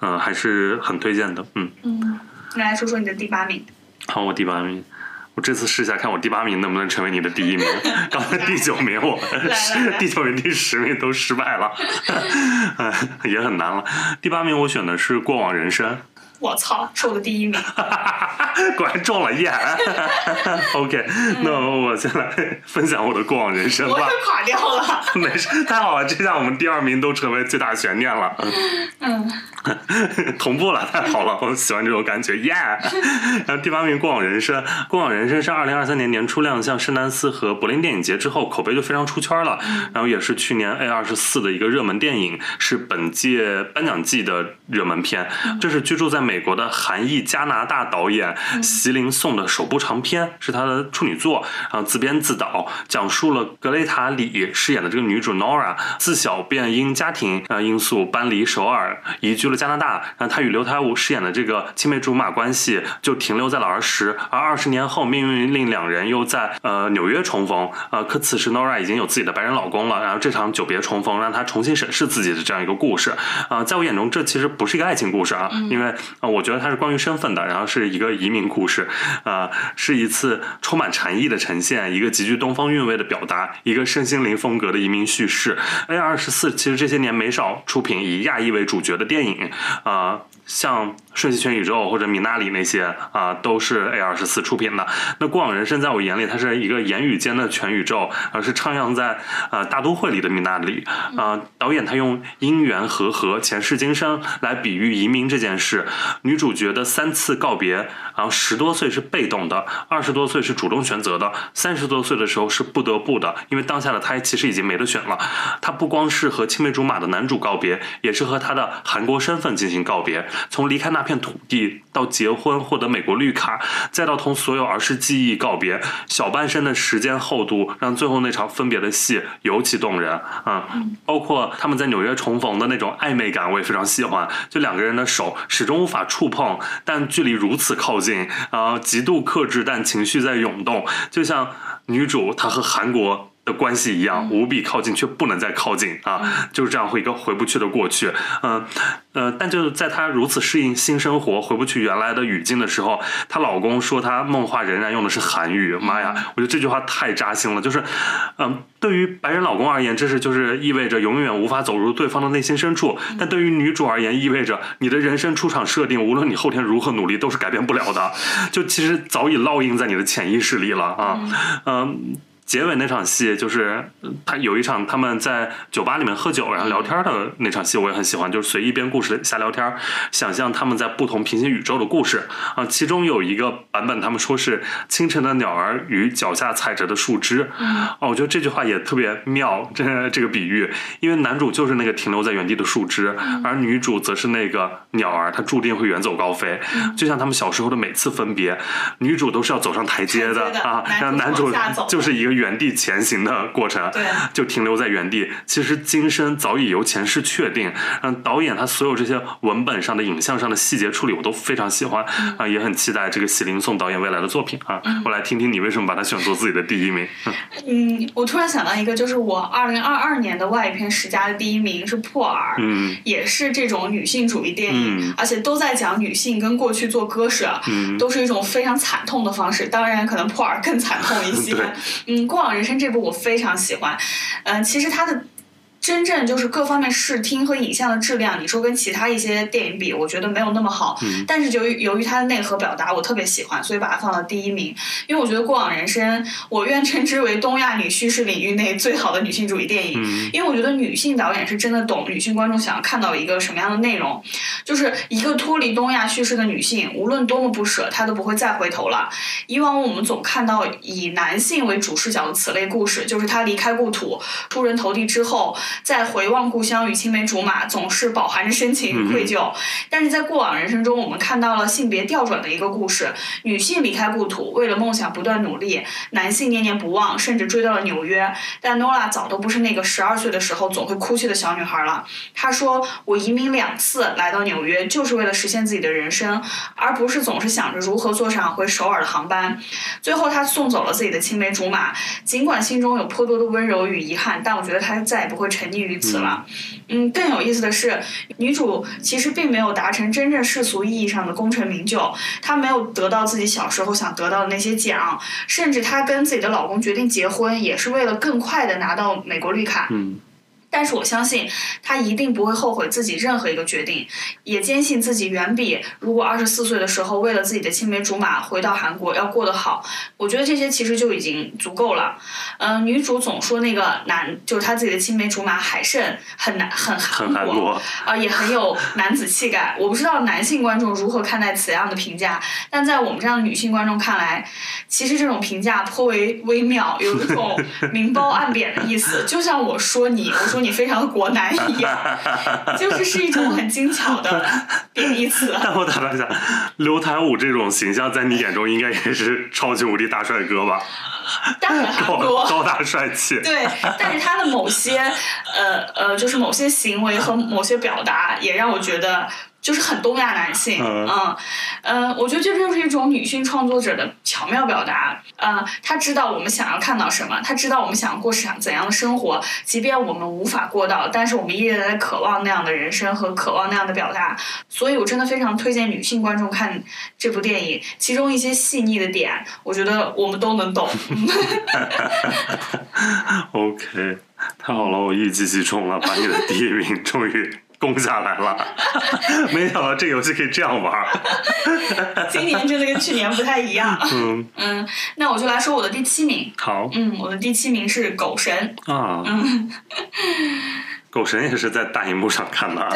嗯，还是很推荐的。嗯嗯，来说说你的第八名。好，我第八名，我这次试一下，看我第八名能不能成为你的第一名。[laughs] 刚才第九名我，[laughs] 第九名、第十名都失败了，也很难了。第八名我选的是《过往人生》。我操，是我的第一名，[laughs] 果然中了耶！[laughs] OK，[laughs] 那我先来分享我的过往人生吧。我垮掉了，没事，太好了，这下我们第二名都成为最大悬念了。嗯。同步了，太好了，我喜欢这种感觉，耶！然后第八名《过往人生》，《过往人生》是二零二三年年初亮相圣丹斯和柏林电影节之后，口碑就非常出圈了。然后也是去年 A 二十四的一个热门电影，是本届颁奖季的热门片。这是居住在美国的韩裔加拿大导演席琳颂的首部长片，是他的处女作。然后自编自导，讲述了格雷塔里饰演的这个女主 Nora 自小便因家庭啊因素搬离首尔，移居了。加拿大，然后他与刘台武饰演的这个青梅竹马关系就停留在了儿时，而二十年后，命运令两人又在呃纽约重逢，呃，可此时 Nora 已经有自己的白人老公了，然后这场久别重逢让她重新审视自己的这样一个故事，啊，在我眼中这其实不是一个爱情故事啊，因为啊，我觉得它是关于身份的，然后是一个移民故事，啊，是一次充满禅意的呈现，一个极具东方韵味的表达，一个身心灵风格的移民叙事。A 二十四其实这些年没少出品以亚裔为主角的电影。啊，像《瞬息全宇宙》或者《米娜里》那些啊，都是 A 二十四出品的。那《过往人生》在我眼里，它是一个言语间的全宇宙，而是徜徉在呃大都会里的米娜里。啊，导演他用因缘和合、前世今生来比喻移民这件事。女主角的三次告别，然后十多岁是被动的，二十多岁是主动选择的，三十多岁的时候是不得不的，因为当下的她其实已经没得选了。她不光是和青梅竹马的男主告别，也是和她的韩国身份进行告别。从离开那片土地到结婚、获得美国绿卡，再到同所有儿时记忆告别，小半生的时间厚度让最后那场分别的戏尤其动人啊！包括他们在纽约重逢的那种暧昧感，我也非常喜欢。就两个人的手始终无法触碰，但距离如此靠近啊，极度克制，但情绪在涌动，就像女主她和韩国。的关系一样，无比靠近却不能再靠近啊，就是这样会一个回不去的过去，嗯呃，但就是在她如此适应新生活，回不去原来的语境的时候，她老公说她梦话仍然用的是韩语，妈呀，我觉得这句话太扎心了，就是嗯，对于白人老公而言，这是就是意味着永远无法走入对方的内心深处，但对于女主而言，意味着你的人生出场设定，无论你后天如何努力，都是改变不了的，就其实早已烙印在你的潜意识里了啊，嗯。结尾那场戏，就是呃他有一场他们在酒吧里面喝酒然后聊天的那场戏，我也很喜欢，就是随意编故事瞎聊天，想象他们在不同平行宇宙的故事啊。其中有一个版本，他们说是清晨的鸟儿与脚下踩着的树枝，啊，我觉得这句话也特别妙，这这个比喻，因为男主就是那个停留在原地的树枝，而女主则是那个鸟儿，她注定会远走高飞，就像他们小时候的每次分别，女主都是要走上台阶的啊，然后男主就是一个原地前行的过程，对就停留在原地。其实今生早已由前世确定。嗯，导演他所有这些文本上的、影像上的细节处理，我都非常喜欢啊，也很期待这个喜林颂导演未来的作品啊。我来听听你为什么把他选做自己的第一名。嗯，我突然想到一个，就是我二零二二年的外语片十佳的第一名是《破儿》，嗯也是这种女性主义电影，嗯而且都在讲女性跟过去做割舍，嗯都是一种非常惨痛的方式。当然，可能《破儿》更惨痛一些。[laughs] 嗯，《过往人生》这部我非常喜欢。嗯，其实它的。真正就是各方面视听和影像的质量，你说跟其他一些电影比，我觉得没有那么好。嗯但是由于由于它的内核表达，我特别喜欢，所以把它放到第一名。因为我觉得《过往人生》，我愿称之为东亚女叙事领域内最好的女性主义电影。嗯因为我觉得女性导演是真的懂女性观众想要看到一个什么样的内容，就是一个脱离东亚叙事的女性，无论多么不舍，她都不会再回头了。以往我们总看到以男性为主视角的此类故事，就是他离开故土、出人头地之后，再回望故乡与青梅竹马，总是饱含着深情与愧疚。但是在过往人生中，我们看到了性别调转的一个故事：女性离开故土，为了梦想不断努力；男性念念不忘，甚至追到了纽约。但 Nola 早都不是那个十二岁的时候总会哭泣的小女孩了。她说：“我移民两次来到纽约，就是为了实现自己的人生，而不是总是想着如何坐上回首尔的航班。”最后，她送走了自己的青梅竹马，尽管心中有颇多的温柔与遗憾，但我觉得她再也不会沉溺于此了。嗯，更有意思的是，女主其实并没有达成真正世俗意义上的功成名就，她没有得到自己小时候想得到的那些奖，甚至她跟自己的老公决定结婚，也是为了更快的拿到美国绿卡。嗯但是我相信他一定不会后悔自己任何一个决定，也坚信自己远比如果二十四岁的时候为了自己的青梅竹马回到韩国要过得好。我觉得这些其实就已经足够了。嗯、女主总说那个男就是她自己的青梅竹马海胜很难很很韩国啊、也很有男子气概。我不知道男性观众如何看待此样的评价，但在我们这样的女性观众看来，其实这种评价颇为微妙，有一种明褒暗贬的意思。就像我说你，我说你非常的国男一样，就是是一种很精巧的贬义词。[laughs] 但我打断一下，刘台武这种形象在你眼中应该也是超级无敌大帅哥吧？但很多高。高大帅气。对，但是他的某些呃呃，就是某些行为和某些表达，也让我觉得就是很东亚男性。嗯嗯呃，我觉得这就是一种女性创作者的巧妙表达。呃，她知道我们想要看到什么，她知道我们想要过什怎样的生活，即便我们无法过到，但是我们依然在渴望那样的人生和渴望那样的表达。所以我真的非常推荐女性观众看这部电影，其中一些细腻的点，我觉得我们都能懂。[laughs] [laughs] OK，太好了，我一击即中了，把你的第一名终于攻下来了。[laughs] 没想到这游戏可以这样玩儿。[laughs] 今年真的跟去年不太一样。[laughs] 嗯，嗯，那我就来说我的第七名。好嗯，我的第七名是《狗神》。啊。嗯狗神也是在大荧幕上看的啊。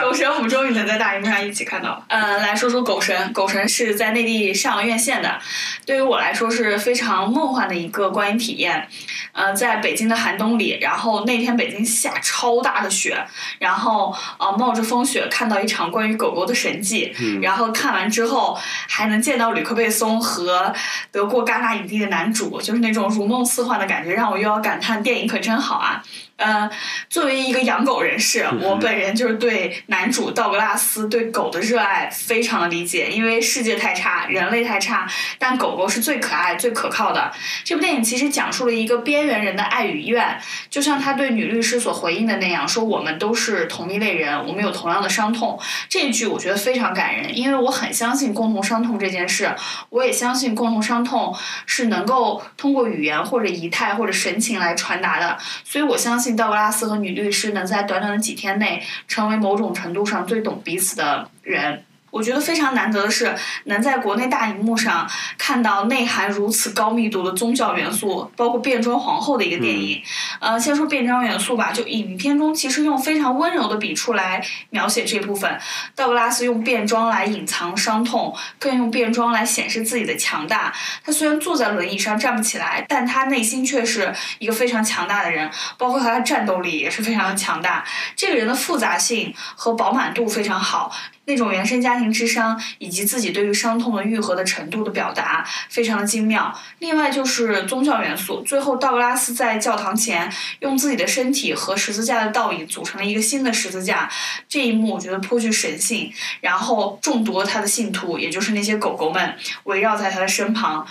狗神，我们终于能在大荧幕上一起看到了。呃，来说说狗神。狗神是在内地上了院线的，对于我来说是非常梦幻的一个观影体验。呃，在北京的寒冬里，然后那天北京下超大的雪，然后呃冒着风雪看到一场关于狗狗的神迹，嗯然后看完之后还能见到吕克贝松和得过戛纳影帝的男主，就是那种如梦似幻的感觉，让我又要感叹电影可真好啊。呃，作为一个养狗人士，我本人就是对男主道格拉斯对狗的热爱非常的理解，因为世界太差，人类太差，但狗狗是最可爱、最可靠的。这部电影其实讲述了一个边缘人的爱与怨，就像他对女律师所回应的那样，说我们都是同一类人，我们有同样的伤痛。这一句我觉得非常感人，因为我很相信共同伤痛这件事，我也相信共同伤痛是能够通过语言或者仪态或者神情来传达的，所以我相信道格拉斯和女律师能在短短的几天内成为某种程度上最懂彼此的人。我觉得非常难得的是，能在国内大荧幕上看到内涵如此高密度的宗教元素，包括变装皇后的一个电影。呃，先说变装元素吧，就影片中其实用非常温柔的笔触来描写这部分。道格拉斯用变装来隐藏伤痛，更用变装来显示自己的强大。他虽然坐在轮椅上站不起来，但他内心却是一个非常强大的人，包括他的战斗力也是非常的强大。这个人的复杂性和饱满度非常好。那种原生家庭之伤，以及自己对于伤痛的愈合的程度的表达，非常的精妙。另外就是宗教元素，最后道格拉斯在教堂前用自己的身体和十字架的倒影组成了一个新的十字架，这一幕我觉得颇具神性。然后众多他的信徒，也就是那些狗狗们，围绕在他的身旁。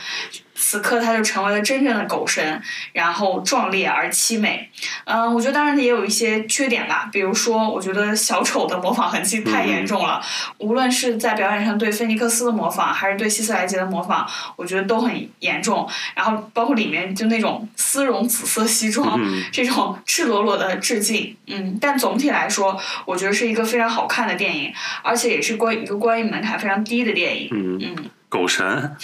此刻他就成为了真正的狗神，然后壮烈而凄美。嗯，我觉得当然也有一些缺点吧，比如说我觉得小丑的模仿痕迹太严重了，无论是在表演上对菲尼克斯的模仿，还是对希斯莱杰的模仿，我觉得都很严重。然后包括里面就那种丝绒紫色西装，[laughs] 这种赤裸裸的致敬。嗯，但总体来说，我觉得是一个非常好看的电影，而且也是关一个观影门槛非常低的电影。嗯嗯。狗神，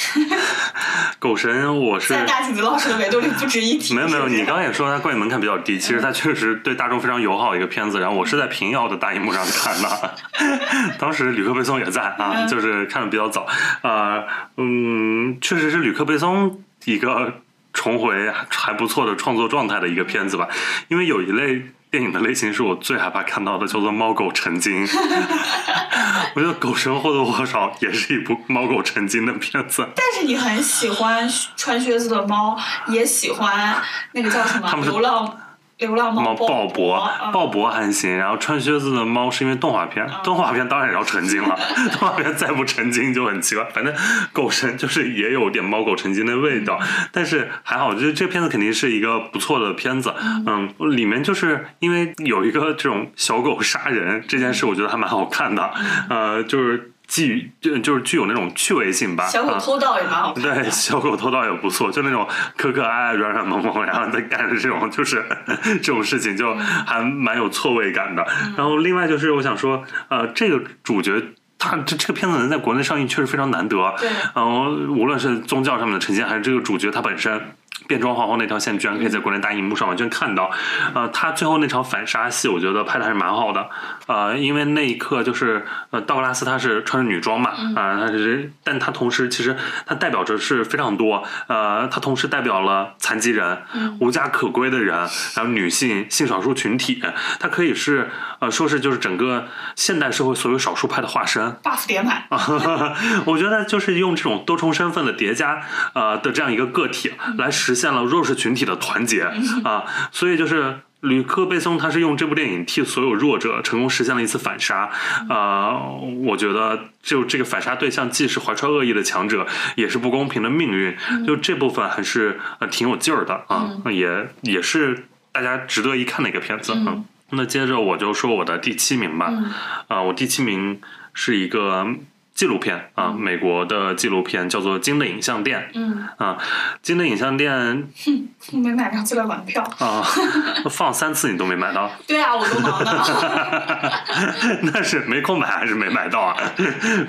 狗神，我是在大景子老师的维度里不值一提。没有没有，你刚也说它观影门槛比较低，其实它确实对大众非常友好一个片子。然后我是在平遥的大荧幕上看的，[laughs] 当时吕克贝松也在啊，就是看的比较早啊，嗯，确实是吕克贝松一个重回还不错的创作状态的一个片子吧，因为有一类。电影的类型是我最害怕看到的，叫做猫狗成精。[laughs] 我觉得《狗神》或多或少也是一部猫狗成精的片子。但是你很喜欢穿靴子的猫，也喜欢那个叫什么流浪。流浪猫鲍勃，鲍勃还行，然后穿靴子的猫是因为动画片，动画片当然要成精了，动画片再不成精就很奇怪。反正狗神就是也有点猫狗成精的味道，但是还好，就是这片子肯定是一个不错的片子。嗯，里面就是因为有一个这种小狗杀人这件事，我觉得还蛮好看的。呃，就是。具就就是具有那种趣味性吧。小狗偷盗也蛮好看。对，小狗偷盗也不错，就那种可可爱爱、软软萌萌，然后在干着这种就是 [laughs] 这种事情，就还蛮有错位感的。然后另外就是我想说，呃，这个主角他这这个片子能在国内上映确实非常难得。对。然后无论是宗教上面的呈现，还是这个主角他本身。变装皇后那条线居然可以在国内大荧幕上完全看到，呃，他最后那场反杀戏，我觉得拍的还是蛮好的，呃，因为那一刻就是呃，道格拉斯他是穿着女装嘛，啊，他是，但他同时其实他代表着是非常多，呃，他同时代表了残疾人、无家可归的人，然后女性、性少数群体，他可以是呃，说是就是整个现代社会所有少数派的化身，buff 叠满，[laughs] 我觉得就是用这种多重身份的叠加，呃的这样一个个体来实。现了弱势群体的团结啊，所以就是吕克贝松，他是用这部电影替所有弱者成功实现了一次反杀啊！我觉得就这个反杀对象既是怀揣恶意的强者，也是不公平的命运，就这部分还是呃挺有劲儿的啊，也也是大家值得一看的一个片子啊。那接着我就说我的第七名吧，啊，我第七名是一个。纪录片啊，美国的纪录片叫做《金的影像店》。嗯啊，《金的影像店》。哼，没买着资料馆票啊，放三次你都没买到。[laughs] 对啊，我都忙了。[laughs] 那是没空买还是没买到啊？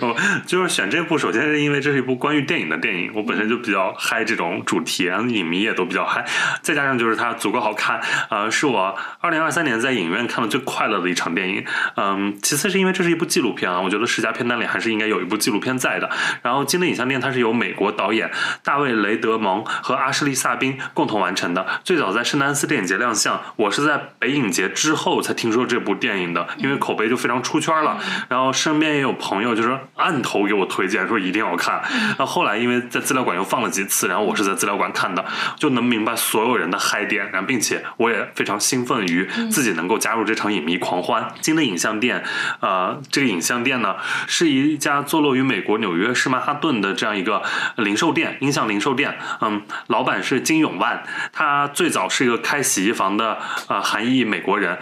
我 [laughs] 就是选这部，首先是因为这是一部关于电影的电影，我本身就比较嗨这种主题，然后影迷也都比较嗨，再加上就是它足够好看，呃，是我二零二三年在影院看的最快乐的一场电影。嗯，其次是因为这是一部纪录片啊，我觉得十佳片单里还是应该有。有一部纪录片在的，然后《金的影像店》它是由美国导演大卫雷德蒙和阿什利萨宾共同完成的，最早在圣丹斯电影节亮相。我是在北影节之后才听说这部电影的，因为口碑就非常出圈了。然后身边也有朋友就是按头给我推荐说一定要看。那后来因为在资料馆又放了几次，然后我是在资料馆看的，就能明白所有人的嗨点，然后并且我也非常兴奋于自己能够加入这场影迷狂欢。《金的影像店》呃，这个影像店呢是一家。坐落于美国纽约市曼哈顿的这样一个零售店，音像零售店，嗯，老板是金永万，他最早是一个开洗衣房的呃韩裔美国人。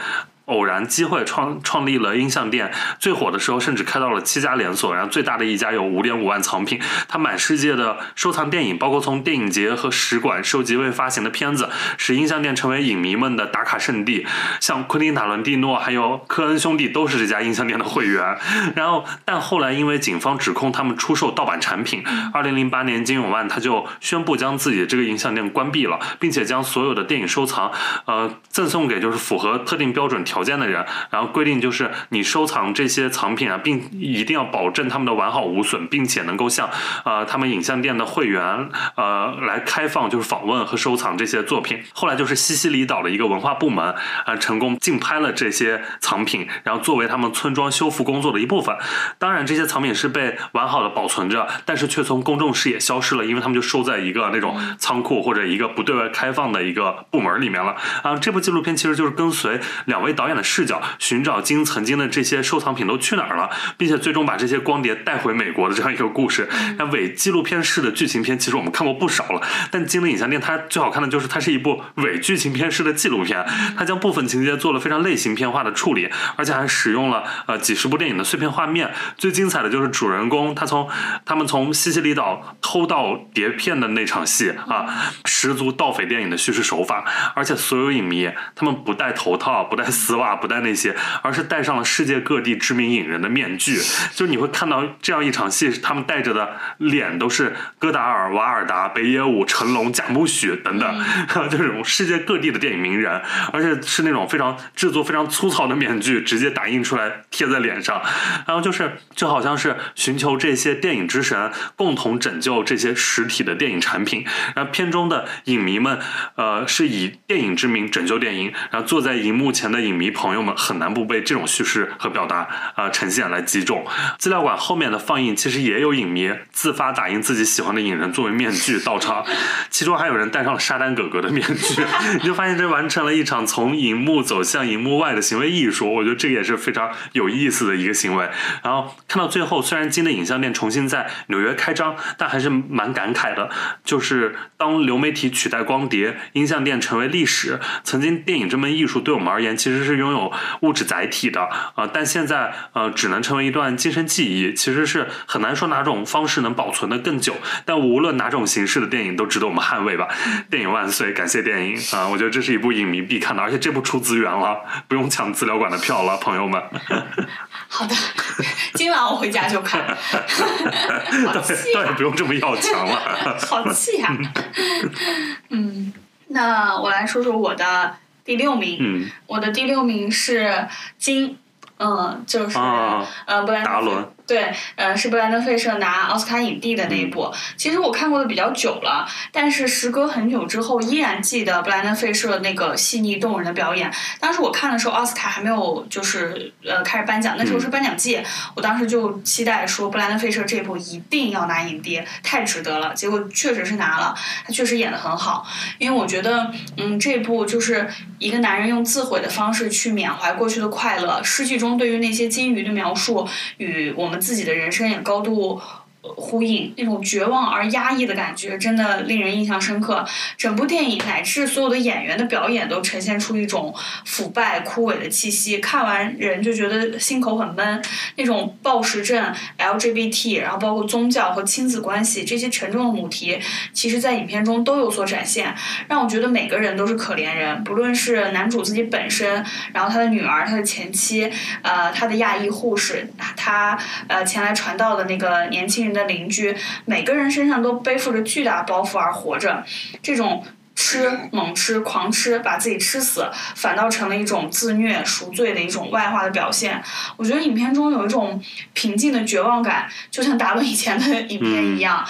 偶然机会创创立了音像店，最火的时候甚至开到了七家连锁，然后最大的一家有五点五万藏品。他满世界的收藏电影，包括从电影节和使馆收集未发行的片子，使音像店成为影迷们的打卡圣地。像昆汀·塔伦蒂诺还有科恩兄弟都是这家音像店的会员。然后，但后来因为警方指控他们出售盗版产品，二零零八年金永万他就宣布将自己的这个音像店关闭了，并且将所有的电影收藏，呃，赠送给就是符合特定标准条件的人。然后规定就是你收藏这些藏品啊，并一定要保证他们的完好无损，并且能够向呃他们影像店的会员呃来开放就是访问和收藏这些作品。后来就是西西里岛的一个文化部门啊成功竞拍了这些藏品，然后作为他们村庄修复工作的一部分。当然这些藏品是被完好的保存着，但是却从公众视野消失了，因为他们就收在一个那种仓库或者一个不对外开放的一个部门里面了。啊，这部纪录片其实就是跟随两位导演的视角，寻找金曾经的这些收藏品都去哪儿了，并且最终把这些光碟带回美国的这样一个故事。那伪纪录片式的剧情片，其实我们看过不少了，但金的影像店它最好看的就是它是一部伪剧情片式的纪录片，它将部分情节做了非常类型片化的处理，而且还使用了呃几十部电影的碎片画面。最精彩的就是主人公他从他们从西西里岛偷盗碟片的那场戏啊，十足盗匪电影的叙事手法，而且所有影迷他们不戴头套、不戴丝袜、不戴那些，而是戴上了世界各地知名影人的面具，就是你会看到这样一场戏，他们戴着的脸都是戈达尔、瓦尔达、北野武、成龙、贾木许等等，[laughs] 就这种世界各地的电影名人，而且是那种非常制作非常粗糙的面具，直接打印出来贴在脸上，然后就是就好像是寻求这些电影之神共同拯救这些实体的电影产品，然后片中的影迷们，呃，是以电影之名拯救电影，然后坐在荧幕前的影迷朋友们很难不被这种叙事和表达啊呈现来击中。资料馆后面的放映其实也有影迷自发打印自己喜欢的影人作为面具到场，其中还有人戴上了沙丹哥哥的面具，[laughs] 你就发现这完成了一场从荧幕走向荧幕外的行为艺术。我觉得这个也是非常有意思的一个行为。然后看到最后，虽然金的影像店重新在纽约开张，但还是蛮感慨的。就是当流媒体取代光碟，音像店成为历史。曾经电影这门艺术对我们而言其实是拥有物质载体的啊，但现在呃只能成为一段精神记忆。其实是很难说哪种方式能保存的更久。但无论哪种形式的电影都值得我们捍卫吧。电影万岁，感谢电影啊！我觉得这是一部影迷必看的，而且这部出资源了，不用抢资料馆的票了，朋友们。[laughs] 好的，今晚我回家就看。[laughs] 好气啊！倒也不用这么要强了。[laughs] 好气啊！嗯，那我来说说我的第六名。嗯，我的第六名是金，嗯，就是啊呃布莱达伦。对，呃，是布兰登·费舍拿奥斯卡影帝的那一部。其实我看过的比较久了，但是时隔很久之后，依然记得布兰登·费舍那个细腻动人的表演。当时我看的时候，奥斯卡还没有就是呃开始颁奖，那时候是颁奖季，我当时就期待说布兰登·费舍这部一定要拿影帝，太值得了。结果确实是拿了，他确实演的很好。因为我觉得，嗯，这部就是一个男人用自毁的方式去缅怀过去的快乐，诗句中对于那些金鱼的描述与我们。自己的人生也高度呼应，那种绝望而压抑的感觉，真的令人印象深刻。整部电影乃至所有的演员的表演，都呈现出一种腐败枯萎的气息，看完人就觉得心口很闷。那种暴食症、LGBT，然后包括宗教和亲子关系这些沉重的母题，其实在影片中都有所展现，让我觉得每个人都是可怜人，不论是男主自己本身，然后他的女儿、他的前妻，呃，他的亚裔护士，他呃前来传道的那个年轻人。的邻居，每个人身上都背负着巨大包袱而活着，这种吃猛吃狂吃，把自己吃死，反倒成了一种自虐赎罪的一种外化的表现。我觉得影片中有一种平静的绝望感，就像达伦以前的影片一样。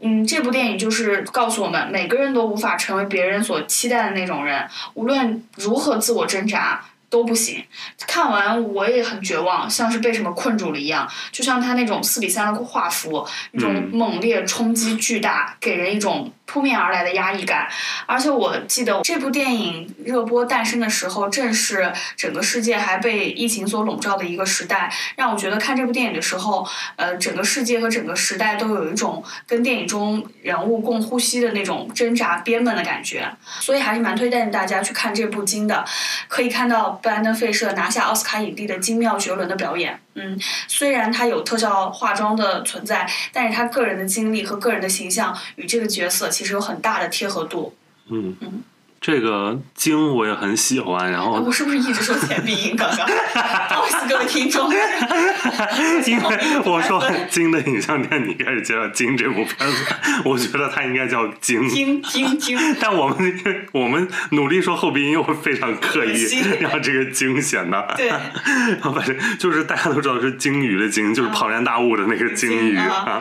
嗯，这部电影就是告诉我们，每个人都无法成为别人所期待的那种人，无论如何自我挣扎。都不行，看完我也很绝望，像是被什么困住了一样。就像他那种四比三的画幅，那种猛烈冲击巨大，给人一种扑面而来的压抑感。而且我记得这部电影热播诞生的时候，正是整个世界还被疫情所笼罩的一个时代，让我觉得看这部电影的时候，呃，整个世界和整个时代都有一种跟电影中人物共呼吸的那种挣扎憋闷的感觉。所以还是蛮推荐大家去看这部《金》的。可以看到布兰登·费舍拿下奥斯卡影帝的精妙绝伦的表演。嗯，虽然他有特效化妆的存在，但是他个人的经历和个人的形象与这个角色其实有很大的贴合度。嗯嗯，这个鲸我也很喜欢，然后我是不是一直说前鼻音？刚刚，不 [laughs] 好意思各位听众。[laughs] 因为我说鲸的影像店，你开始介绍鲸这部片子，[laughs] 我觉得它应该叫鲸。鲸鲸鲸。但我们我们努力说后鼻音，又会非常刻意让这个鲸显得。对。反正就是大家都知道是鲸鱼的鲸，就是庞然大物的那个鲸鱼啊。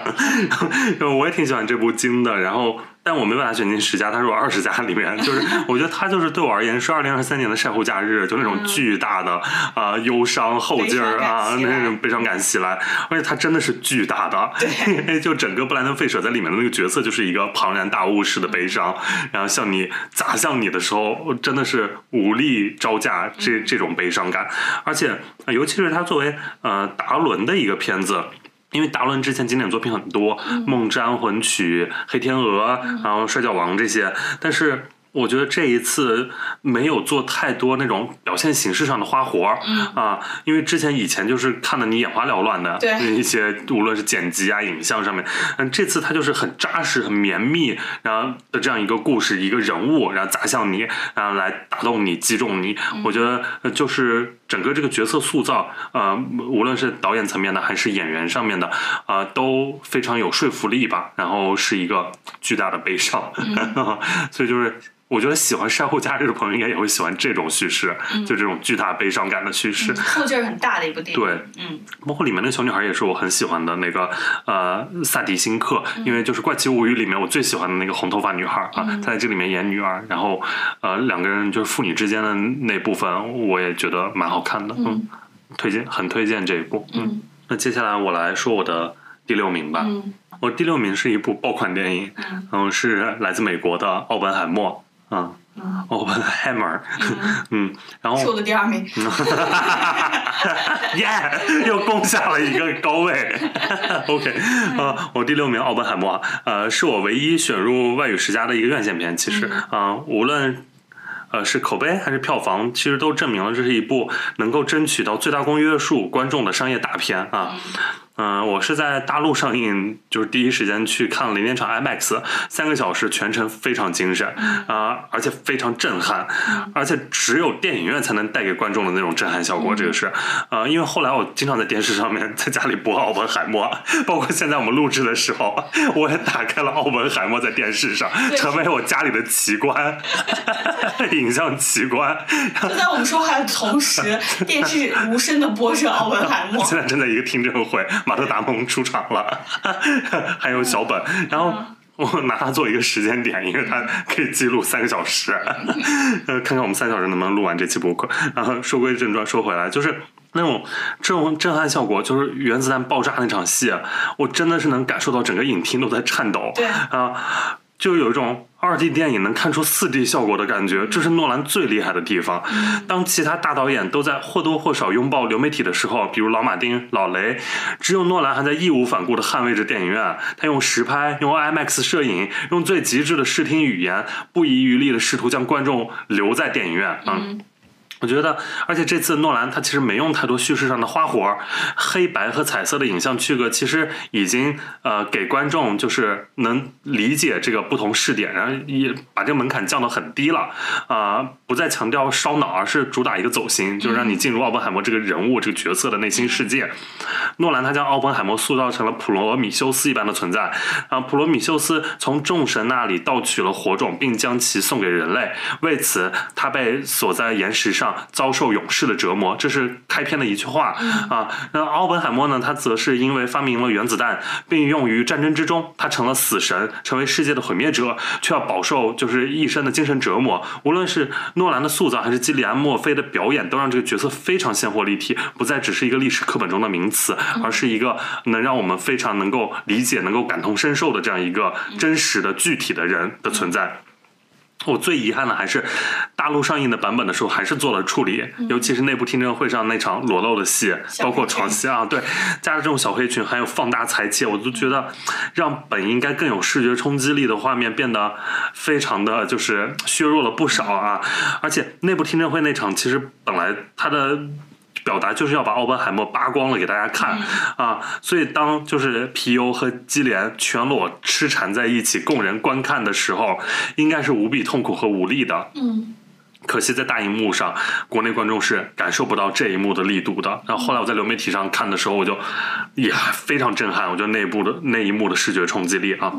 我也挺喜欢这部鲸的，然后。但我没把它选进十佳，它是我二十佳里面。就是 [laughs] 我觉得它就是对我而言是二零二三年的晒后假日，就那种巨大的啊忧伤后劲儿啊，那种悲伤感袭来，而且它真的是巨大的。对，[laughs] 就整个布兰登·费舍在里面的那个角色就是一个庞然大物式的悲伤，然后向你砸向你的时候，真的是无力招架这这种悲伤感，而且尤其是他作为呃达伦的一个片子。因为达伦之前经典作品很多，《梦之安魂曲》《黑天鹅》，然后《摔跤王》这些，但是。我觉得这一次没有做太多那种表现形式上的花活儿啊，因为之前以前就是看的你眼花缭乱的一些，无论是剪辑啊、影像上面，嗯，这次它就是很扎实、很绵密，然后的这样一个故事、一个人物，然后砸向你，然后来打动你、击中你。我觉得就是整个这个角色塑造，呃，无论是导演层面的还是演员上面的，啊，都非常有说服力吧。然后是一个巨大的悲伤，[laughs] 所以就是。我觉得喜欢晒后假日的朋友应该也会喜欢这种叙事，就这种巨大悲伤感的叙事，后劲儿很大的一部电影。对，嗯，包括里面那个小女孩也是我很喜欢的那个呃萨迪辛克，因为就是《怪奇物语》里面我最喜欢的那个红头发女孩啊，她在这里面演女儿，然后呃两个人就是父女之间的那部分，我也觉得蛮好看的，嗯，推荐很推荐这一部，嗯，那接下来我来说我的第六名吧，我第六名是一部爆款电影，嗯，是来自美国的《奥本海默》。嗯，奥本海默，[laughs] 嗯，然后是我的第二名，[laughs] [laughs] 耶，又攻下了一个高位。OK，啊，我第六名奥本海默，呃，是我唯一选入外语十佳的一个院线片。其实，啊，无论呃是口碑还是票房，其实都证明了这是一部能够争取到最大公约数观众的商业大片啊。我是在大陆上映，就是第一时间去看了零点场 IMAX，三个小时全程非常精神啊，而且非常震撼，而且只有电影院才能带给观众的那种震撼效果。这个是，呃，因为后来我经常在电视上面，在家里播奥本海默，包括现在我们录制的时候，我也打开了奥本海默在电视上，成为我家里的奇观，[laughs] 影像奇观。就在我们说话的同时，[laughs] 电视无声的播着奥本海默。[laughs] 现在正在一个听证会。马特·达蒙出场了，[laughs] 还有小本，然后我拿它做一个时间点，因为它可以记录三个小时，[laughs] 呃，看看我们三小时能不能录完这期播客。然后说归正传，说回来，就是那种这种震撼效果，就是原子弹爆炸那场戏，我真的是能感受到整个影厅都在颤抖，对。啊。就有一种二 D 电影能看出四 D 效果的感觉，这是诺兰最厉害的地方。当其他大导演都在或多或少拥抱流媒体的时候，比如老马丁、老雷，只有诺兰还在义无反顾地捍卫着电影院。他用实拍，用 IMAX 摄影，用最极致的视听语言，不遗余力地试图将观众留在电影院。嗯。我觉得，而且这次诺兰他其实没用太多叙事上的花活，黑白和彩色的影像区隔其实已经呃给观众就是能理解这个不同视点，然后也把这个门槛降到很低了啊，不再强调烧脑，而是主打一个走心，就是让你进入奥本海默这个人物这个角色的内心世界。诺兰他将奥本海默塑造成了普罗米修斯一般的存在啊，普罗米修斯从众神那里盗取了火种，并将其送给人类，为此他被锁在岩石上。遭受勇士的折磨，这是开篇的一句话啊。那奥本海默呢？他则是因为发明了原子弹，并用于战争之中，他成了死神，成为世界的毁灭者，却要饱受就是一生的精神折磨。无论是诺兰的塑造，还是基里安·墨菲的表演，都让这个角色非常鲜活立体，不再只是一个历史课本中的名词，而是一个能让我们非常能够理解、能够感同身受的这样一个真实的、具体的人的存在。我最遗憾的还是大陆上映的版本的时候还是做了处理，尤其是内部听证会上那场裸露的戏，包括床戏啊，对，[laughs] 加了这种小黑裙，还有放大裁切，我都觉得让本应该更有视觉冲击力的画面变得非常的就是削弱了不少啊！而且内部听证会那场其实本来它的。表达就是要把奥本海默扒光了给大家看、啊，所以当就是皮尤和基连全裸痴缠在一起供人观看的时候，应该是无比痛苦和无力的。嗯可惜在大荧幕上，国内观众是感受不到这一幕的力度的。然后后来我在流媒体上看的时候，我就也非常震撼，我觉得那一部的那一幕的视觉冲击力啊。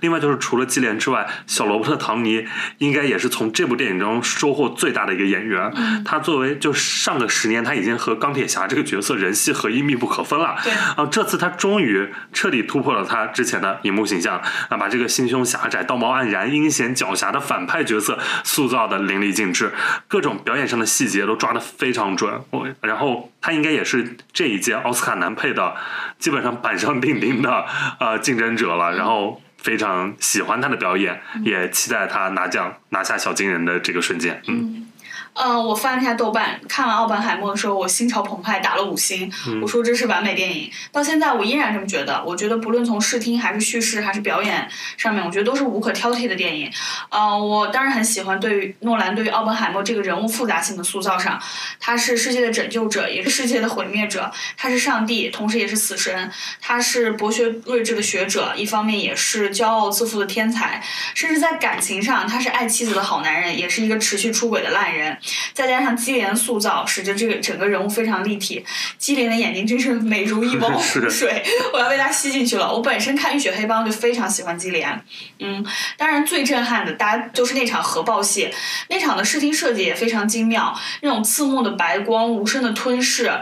另外就是除了基连之外，小罗伯特·唐尼应该也是从这部电影中收获最大的一个演员。他作为就上个十年，他已经和钢铁侠这个角色人戏合一，密不可分了。对啊，这次他终于彻底突破了他之前的荧幕形象，啊，把这个心胸狭窄、道貌岸然、阴险狡黠的反派角色塑造的淋漓尽致，各种表演上的细节都抓得非常准。我然后他应该也是这一届奥斯卡男配的基本上板上钉钉的呃竞争者了。然后非常喜欢他的表演，也期待他拿奖拿下小金人的这个瞬间。嗯，呃，我翻了一下豆瓣，看完《奥本海默》的时候，我心潮澎湃，打了五星。我说这是完美电影，到现在我依然这么觉得。我觉得不论从视听还是叙事还是表演上面，我觉得都是无可挑剔的电影。呃，我当然很喜欢对于诺兰对于奥本海默这个人物复杂性的塑造上，他是世界的拯救者，也是世界的毁灭者，他是上帝，同时也是死神，他是博学睿智的学者，一方面也是骄傲自负的天才，甚至在感情上，他是爱妻子的好男人，也是一个持续出轨的烂人。再加上基连塑造，使得这个整个人物非常立体。基连的眼睛真是美如一 [laughs] 汪湖水，我要被他吸进去了。我本身看《浴血黑帮》就非常喜欢基连，嗯，当然最震撼的，大家就是那场核爆戏，那场的视听设计也非常精妙，那种刺目的白光、无声的吞噬，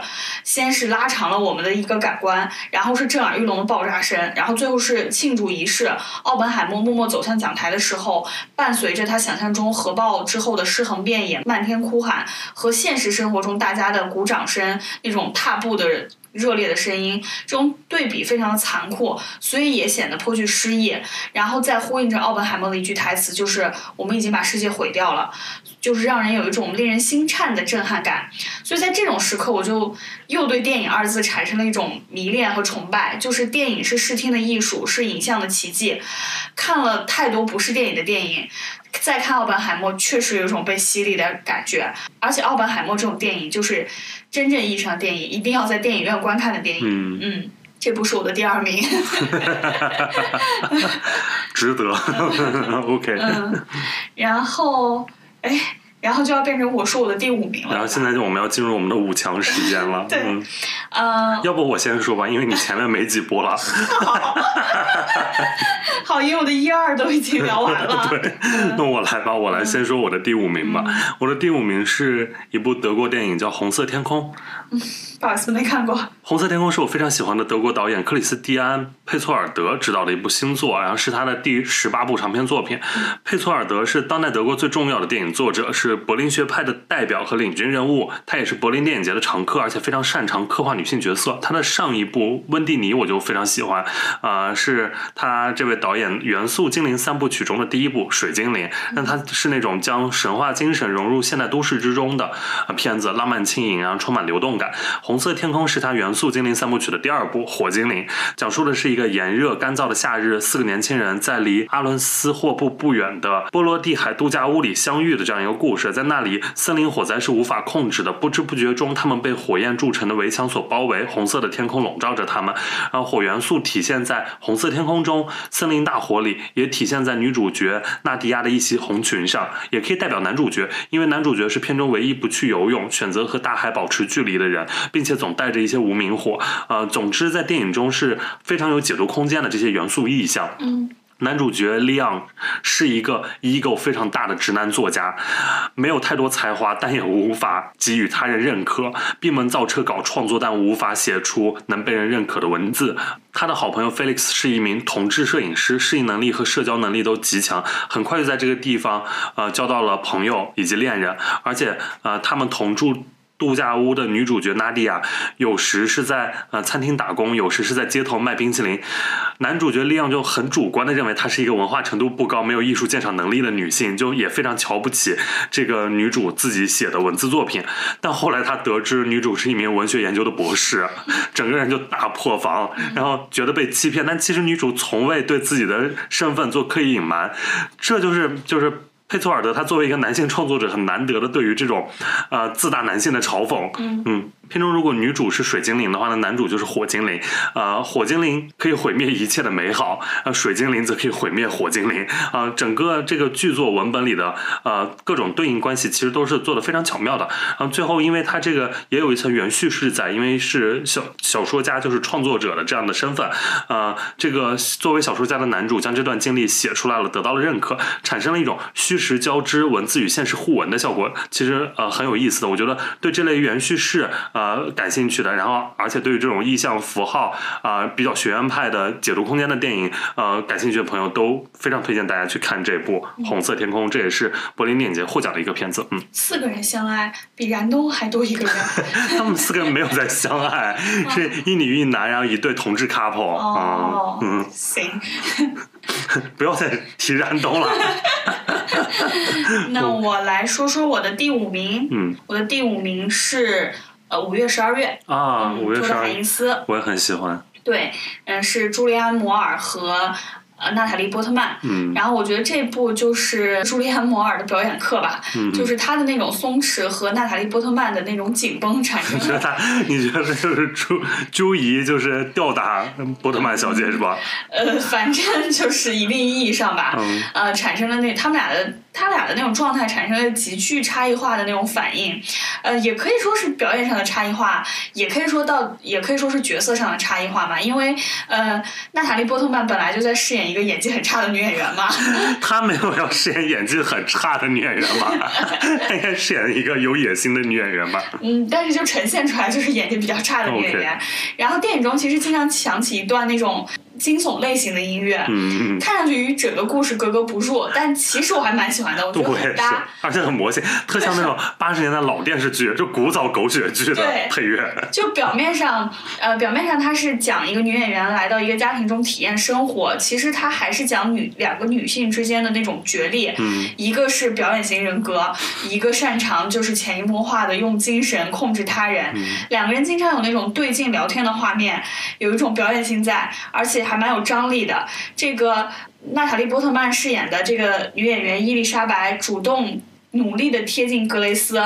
先是拉长了我们的一个感官，然后是震耳欲聋的爆炸声，然后最后是庆祝仪式。奥本海默默默走向讲台的时候，伴随着他想象中核爆之后的尸横遍野、漫天天哭喊，和现实生活中大家的鼓掌声、那种踏步的热烈的声音，这种对比非常的残酷，所以也显得颇具诗意。然后再呼应着奥本海默的一句台词，就是“我们已经把世界毁掉了”，就是让人有一种令人心颤的震撼感。所以在这种时刻，我就又对电影二字产生了一种迷恋和崇拜。就是电影是视听的艺术，是影像的奇迹。看了太多不是电影的电影，再看奥本海默，确实有一种被洗礼的感觉。而且奥本海默这种电影，就是真正意义上的电影，一定要在电影院观看的电影。嗯嗯，这不是我的第二名。[laughs] 值得。[laughs] [laughs] OK。嗯，然后哎，然后就要变成我说我的第五名了。然后现在就我们要进入我们的五强时间了。对嗯，呃，要不我先说吧，因为你前面没几部了。[laughs] 好，因为我的一二都已经聊完了。[laughs] 对，那我来吧，我来先说我的第五名吧。我的第五名是一部德国电影，叫《红色天空》。嗯不好意思，没看过。《红色天空》是我非常喜欢的德国导演克里斯蒂安·佩措尔德执导的一部新作，然后是他的第十八部长篇作品。佩措尔德是当代德国最重要的电影作者，是是柏林学派的代表和领军人物。他也是柏林电影节的常客，而且非常擅长刻画女性角色。他的上一部《温蒂尼》我就非常喜欢，啊、是他这位导演元素精灵三部曲中的第一部《水精灵》。那他是那种将神话精神融入现代都市之中的片子，浪漫轻盈，然后充满流动感。红色天空是他元素精灵三部曲的第二部《火精灵》，讲述的是一个炎热干燥的夏日，四个年轻人在离阿伦斯霍布不远的波罗的海度假屋里相遇的这样一个故事。在那里，森林火灾是无法控制的，不知不觉中，他们被火焰铸成的围墙所包围，红色的天空笼罩着他们。然后火元素体现在红色天空中，森林大火里，也体现在女主角纳迪亚的一袭红裙上，也可以代表男主角，因为男主角是片中唯一不去游泳、选择和大海保持距离的人，并且总带着一些无名火。呃，总之在电影中是非常有解读空间的这些元素意象。嗯。男主角利昂是一个 ego 非常大的直男作家，没有太多才华，但也无法给予他人认可。闭门造车搞创作，但无法写出能被人认可的文字。他的好朋友 Felix 是一名同志摄影师，适应能力和社交能力都极强，很快就在这个地方呃交到了朋友以及恋人，而且呃他们同住。度假屋的女主角娜迪亚，有时是在呃餐厅打工，有时是在街头卖冰淇淋。男主角利昂就很主观的认为她是一个文化程度不高、没有艺术鉴赏能力的女性，就也非常瞧不起这个女主自己写的文字作品。但后来他得知女主是一名文学研究的博士，整个人就大破防，然后觉得被欺骗。但其实女主从未对自己的身份做刻意隐瞒，这就是就是。佩托尔德他作为一个男性创作者，很难得的对于这种，呃自大男性的嘲讽。嗯，片中如果女主是水精灵的话，那男主就是火精灵。呃，火精灵可以毁灭一切的美好，呃，水精灵则可以毁灭火精灵。啊，整个这个剧作文本里的呃各种对应关系，其实都是做的非常巧妙的。啊，最后因为他这个也有一层原叙事在，因为是小小说家就是创作者的这样的身份，呃，这个作为小说家的男主将这段经历写出来了，得到了认可，产生了一种虚。实交织，文字与现实互文的效果，其实呃很有意思的。我觉得对这类原叙事感兴趣的，然后而且对于这种意象符号啊比较学院派的解读空间的电影呃感兴趣的朋友，都非常推荐大家去看这部《红色天空》，这也是柏林电影节获奖的一个片子。嗯，四个人相爱比燃冬还多一个人。[laughs] 他们四个人没有在相爱，[laughs] 是一女一男，然后一对同志 couple。哦，嗯，行。[laughs] 不要再提燃冬了。那我来说说我的第五名。嗯，我的第五名是呃五月十二月啊，五月十二月，我也很喜欢。对，嗯，是朱利安·摩尔和。呃，娜塔莉·波特曼，嗯，然后我觉得这部就是 [laughs] 朱利安·摩尔的表演课吧，嗯，就是他的那种松弛和娜塔莉·波特曼的那种紧绷产生。你觉得？你觉得就是朱朱怡就是吊打波特曼小姐是吧？呃，反正就是一定意义上吧，嗯，呃，产生了那他们俩的。他俩的那种状态产生了极具差异化的那种反应，呃，也可以说是表演上的差异化，也可以说到，也可以说是角色上的差异化嘛。因为，呃，娜塔莉波特曼本来就在饰演一个演技很差的女演员嘛。[laughs] [laughs] 她没有要饰演演技很差的女演员嘛？[laughs] 她应该饰演一个有野心的女演员吧？嗯，但是就呈现出来就是演技比较差的女演员。然后电影中其实经常想起一段那种。惊悚类型的音乐，看上去与整个故事格格不入，但其实我还蛮喜欢的，我觉得很搭，而且很魔性，特像那种八十年代老电视剧，就古早狗血剧的配乐。就表面上，呃，表面上它是讲一个女演员来到一个家庭中体验生活，其实它还是讲女两个女性之间的那种角力，一个是表演型人格，一个擅长就是潜移默化的用精神控制他人，两个人经常有那种对镜聊天的画面，有一种表演性在，而且。还蛮有张力的。这个娜塔莉波特曼饰演的这个女演员伊丽莎白主动。努力的贴近格雷斯，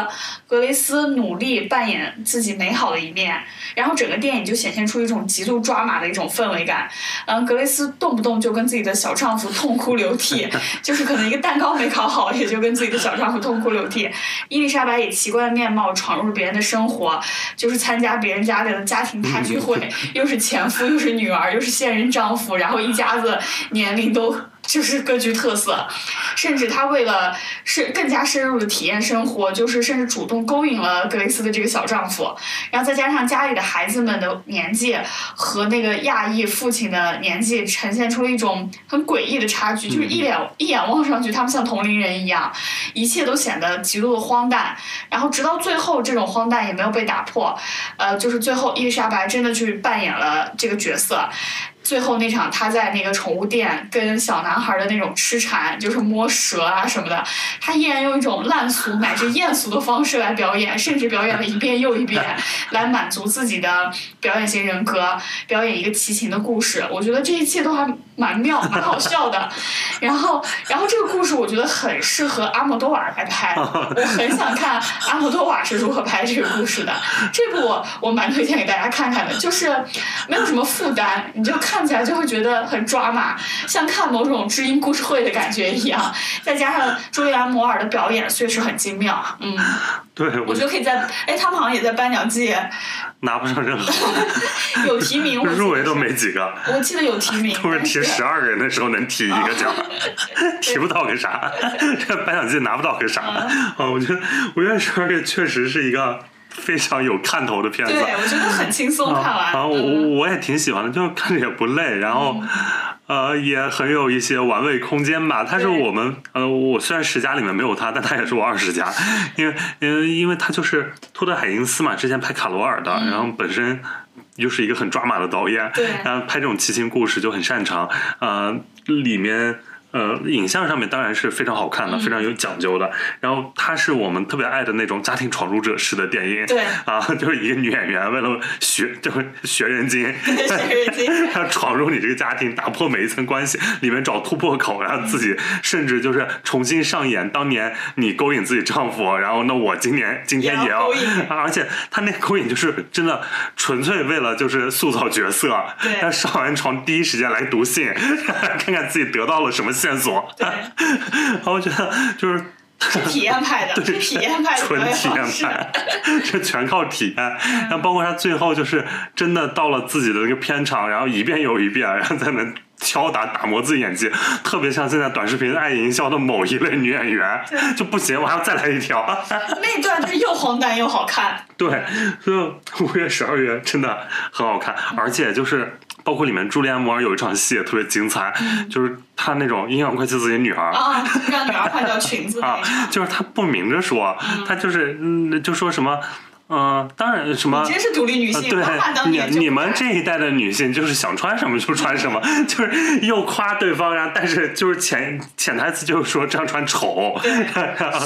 格雷斯努力扮演自己美好的一面，然后整个电影就显现出一种极度抓马的一种氛围感。嗯，格雷斯动不动就跟自己的小丈夫痛哭流涕，[laughs] 就是可能一个蛋糕没烤好，也就跟自己的小丈夫痛哭流涕。伊丽莎白以奇怪的面貌闯入别人的生活，就是参加别人家里的家庭大聚会，又是前夫，又是女儿，又是现任丈夫，然后一家子年龄都。就是各具特色，甚至他为了是更加深入的体验生活，就是甚至主动勾引了格雷斯的这个小丈夫，然后再加上家里的孩子们的年纪和那个亚裔父亲的年纪，呈现出了一种很诡异的差距，就是一脸一眼望上去，他们像同龄人一样，一切都显得极度的荒诞，然后直到最后，这种荒诞也没有被打破，呃，就是最后伊丽莎白真的去扮演了这个角色。最后那场，他在那个宠物店跟小男孩的那种痴缠，就是摸蛇啊什么的，他依然用一种烂俗乃至艳俗的方式来表演，甚至表演了一遍又一遍，[laughs] 来满足自己的表演型人格，表演一个齐秦的故事。我觉得这一切都还蛮妙，蛮好笑的。[laughs] 然后，然后这个故事我觉得很适合阿莫多瓦来拍，我很想看阿莫多瓦是如何拍这个故事的。这部我我蛮推荐给大家看看的，就是没有什么负担，你就看。看起来就会觉得很抓马，像看某种知音故事会的感觉一样。再加上朱莉安·摩尔的表演确实很精妙，嗯，[laughs] 对，我觉得可以在，哎，他们好像也在颁奖季拿不上任何，[laughs] 有提名，[laughs] 入围都没几个。我记得有提名，都是提十二个人的时候能提一个奖，提不到个啥？这颁奖季拿不到个啥？啊，我觉得《五月十二月》确实是一个。非常有看头的片子，对我觉得很轻松看完。啊，我我也挺喜欢的，就是看着也不累。然后，呃，呃，也很有一些玩味空间吧。他是我们呃，我虽然十佳里面没有他，但他也是我二十佳，因为因为因为他就是托德海因斯嘛，之前拍卡罗尔的，然后本身。又是一个很抓马的导演，对然后拍这种奇情故事就很擅长，呃，里面呃影像上面当然是非常好看的，非常有讲究的。然后它是我们特别爱的那种家庭闯入者式的电影，对。啊，[laughs] 就是一个女演员为了学就是学人精，[laughs] 学人精 [laughs] 她闯入你这个家庭，打破每一层关系，里面找突破口，然后自己甚至就是重新上演当年你勾引自己丈夫，然后那我今年今天也要而且她那勾引就是真的纯粹为了就是塑造角色，对。他上完床第一时间来读信，看看自己得到了什么线索，对 [laughs] 然后我觉得就是。是体验派的，[laughs] 对体验派的纯体验。派，这全靠体验。然后包括他最后就是真的到了自己的那个片场，然后一遍又一遍，然后在那敲打打磨自己演技，特别像现在短视频爱营销的某一类女演员，就不行，我还要再来一条。[laughs] 那段就是又荒诞又好看，对，所以五月、十二月真的很好看，而且就是。包括里面朱莉安·摩尔有一场戏也特别精彩，就是她那种阴阳怪气自己女儿，啊，让女儿换掉裙子啊，，就是她不明着说，她就是嗯，就说什么，嗯、当然什么。真是独立女呃性，对，你你们这一代的女性就是想穿什么就穿什么，就是又夸对方，然后但是就是潜潜台词就是说这样穿丑，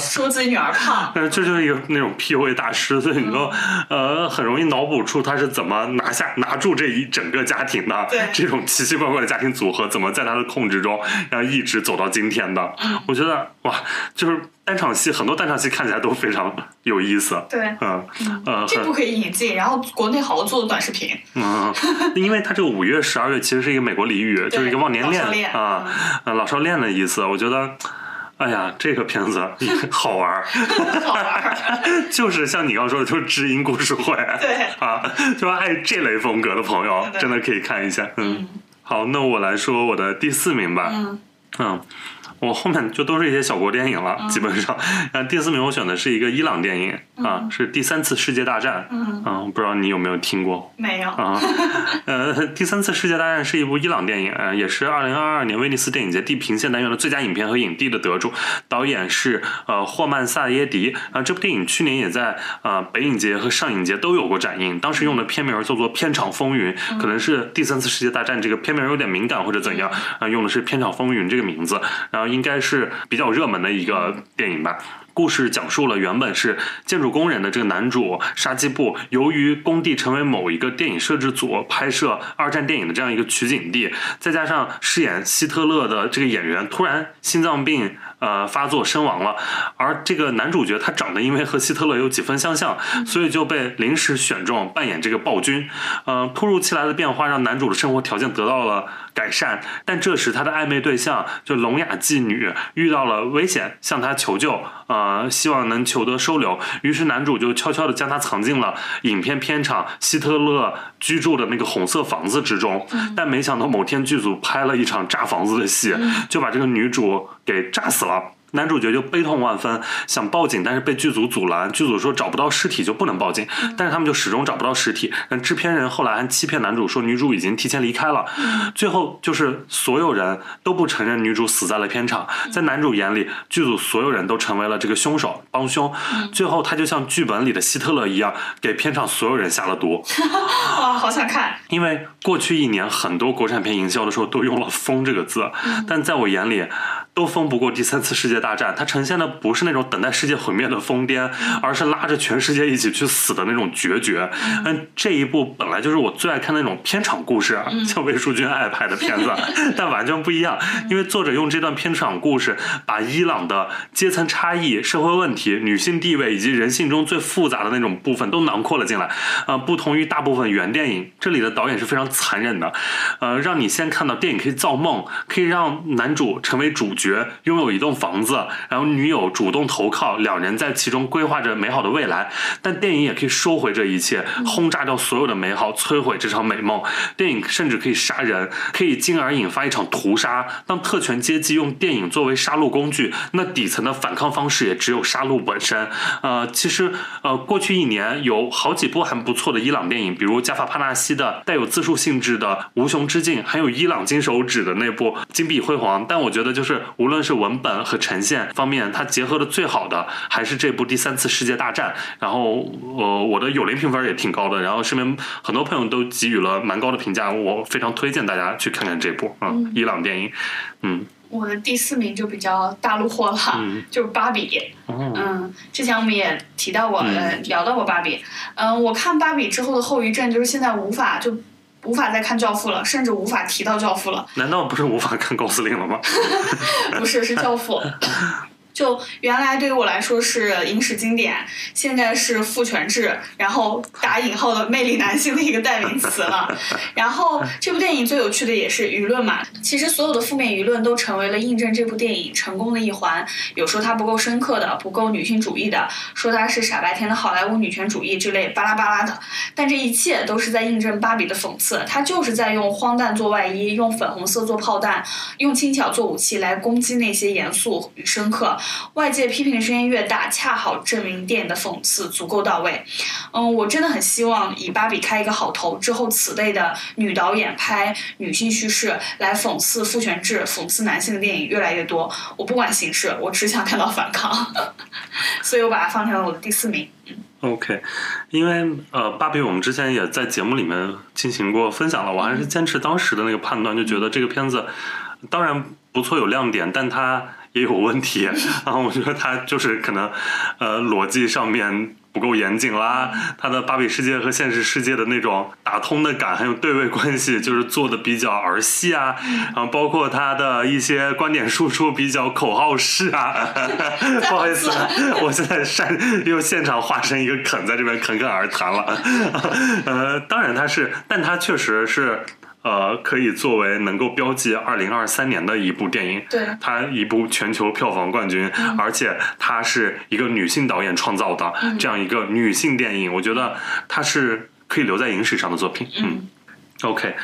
说自己女儿胖，呃，这就是一个那种 PUA 大师，所以你就、呃很容易脑补出他是怎么拿下拿住这一整个家庭的对这种奇奇怪怪的家庭组合，怎么在他的控制中，然后一直走到今天的。我觉得哇，就是单场戏很多单场戏看起来都非常有意思。对，嗯呃，这部可以引进，然后国内好好做短视频，嗯，因为它这个五月、十二月其实是一个美国俚语，就是一个忘年恋啊，呃老少恋的意思。我觉得，哎呀，这个片子 [laughs] 好玩儿，[laughs] 好玩儿。[laughs] 就是像你刚刚说的，就是知音故事会，对啊，就是爱这类风格的朋友，真的可以看一下。嗯，好，那我来说我的第四名吧。嗯嗯，我后面就都是一些小国电影了，基本上。然后第四名我选的是一个伊朗电影啊，是第三次世界大战。嗯，不知道你有没有听过？没有，啊，[laughs] 呃，第三次世界大战是一部伊朗电影，呃，也是二零二二年威尼斯电影节地平线单元的最佳影片和影帝的得主，导演是呃霍曼萨耶迪。啊、这部电影去年也在呃北影节和上影节都有过展映，当时用的片名叫做《片场风云》，可能是第三次世界大战这个片名有点敏感或者怎样，啊、用的是《片场风云》这个名字，然后应该是比较热门的一个电影吧。故事讲述了原本是建筑工人的这个男主沙基布，由于工地成为某一个电影摄制组拍摄二战电影的这样一个取景地，再加上饰演希特勒的这个演员突然心脏病呃发作身亡了，而这个男主角他长得因为和希特勒有几分相像，所以就被临时选中扮演这个暴君。呃，突如其来的变化让男主的生活条件得到了改善，但这时他的暧昧对象就聋哑妓女遇到了危险，向他求救，呃，希望能求得收留。于是男主就悄悄地将她藏进了影片片场希特勒居住的那个红色房子之中。但没想到某天剧组拍了一场炸房子的戏，就把这个女主给炸死了。男主角就悲痛万分，想报警，但是被剧组阻拦。剧组说找不到尸体就不能报警，但是他们就始终找不到尸体。但制片人后来还欺骗男主说女主已经提前离开了。最后就是所有人都不承认女主死在了片场，在男主眼里，剧组所有人都成为了这个凶手帮凶。最后他就像剧本里的希特勒一样，给片场所有人下了毒。[laughs] 哇，好想看，因为过去一年很多国产片营销的时候都用了“疯”这个字，但在我眼里，都疯不过第三次世界大战。它呈现的不是那种等待世界毁灭的疯癫，而是拉着全世界一起去死的那种决绝。嗯，这一部本来就是我最爱看那种片场故事啊，像魏淑君爱拍的片子，[laughs] 但完全不一样。因为作者用这段片场故事，把伊朗的阶层差异、社会问题、女性地位以及人性中最复杂的那种部分都囊括了进来。呃，不同于大部分原电影，这里的导演是非常残忍的，呃，让你先看到电影可以造梦，可以让男主成为主。角拥有一栋房子，然后女友主动投靠，两人在其中规划着美好的未来。但电影也可以收回这一切，轰炸掉所有的美好，摧毁这场美梦。电影甚至可以杀人，可以进而引发一场屠杀。当特权阶级用电影作为杀戮工具，那底层的反抗方式也只有杀戮本身。呃，其实呃，过去一年有好几部还不错的伊朗电影，比如加法帕纳西的带有自述性质的《无穷之境》，还有伊朗金手指的那部《金碧辉煌》。但我觉得就是无论是文本和呈现方面，它结合的最好的还是这部《第三次世界大战》。然后呃，我的友邻评分也挺高的，然后身边很多朋友都给予了蛮高的评价，我非常推荐大家去看看这部嗯伊朗电影，嗯。我的第四名就比较大陆货了，就是芭比。嗯，之前我们也提到过，呃，聊到过芭比。嗯，我看芭比之后的后遗症就是现在无法就无法再看教父了，甚至无法提到教父了。难道不是无法看高司令了吗？[laughs] 不是，是教父。[laughs] 就原来对于我来说是影史经典，现在是父权制，然后打引号的魅力男性的一个代名词了。然后这部电影最有趣的也是舆论嘛，其实所有的负面舆论都成为了印证这部电影成功的一环。有说它不够深刻的，不够女性主义的，说它是傻白甜的好莱坞女权主义之类巴拉巴拉的。但这一切都是在印证芭比的讽刺，她就是在用荒诞做外衣，用粉红色做炮弹，用轻巧做武器来攻击那些严肃与深刻。外界批评的声音越大，恰好证明电影的讽刺足够到位。嗯，我真的很希望以芭比开一个好头，之后此类的女导演拍女性叙事来讽刺父权制、讽刺男性的电影越来越多。我不管形式，我只想看到反抗，[laughs] 所以我把它放成了我的第四名。OK，因为呃，芭比我们之前也在节目里面进行过分享了，我还是坚持当时的那个判断，就觉得这个片子当然不错有亮点，但它。也有问题，[laughs] 然后我觉得他就是可能，呃，逻辑上面不够严谨啦。他的芭比世界和现实世界的那种打通的感，还有对位关系，就是做的比较儿戏啊。然后包括他的一些观点输出比较口号式啊。[laughs] 不好意思，我现在擅又现场化身一个啃在这边侃侃而谈了。[laughs] 呃，当然他是，但他确实是。呃，可以作为能够标记二零二三年的一部电影，对，它一部全球票房冠军，而且它是一个女性导演创造的这样一个女性电影，我觉得它是可以留在影史上的作品。嗯，OK，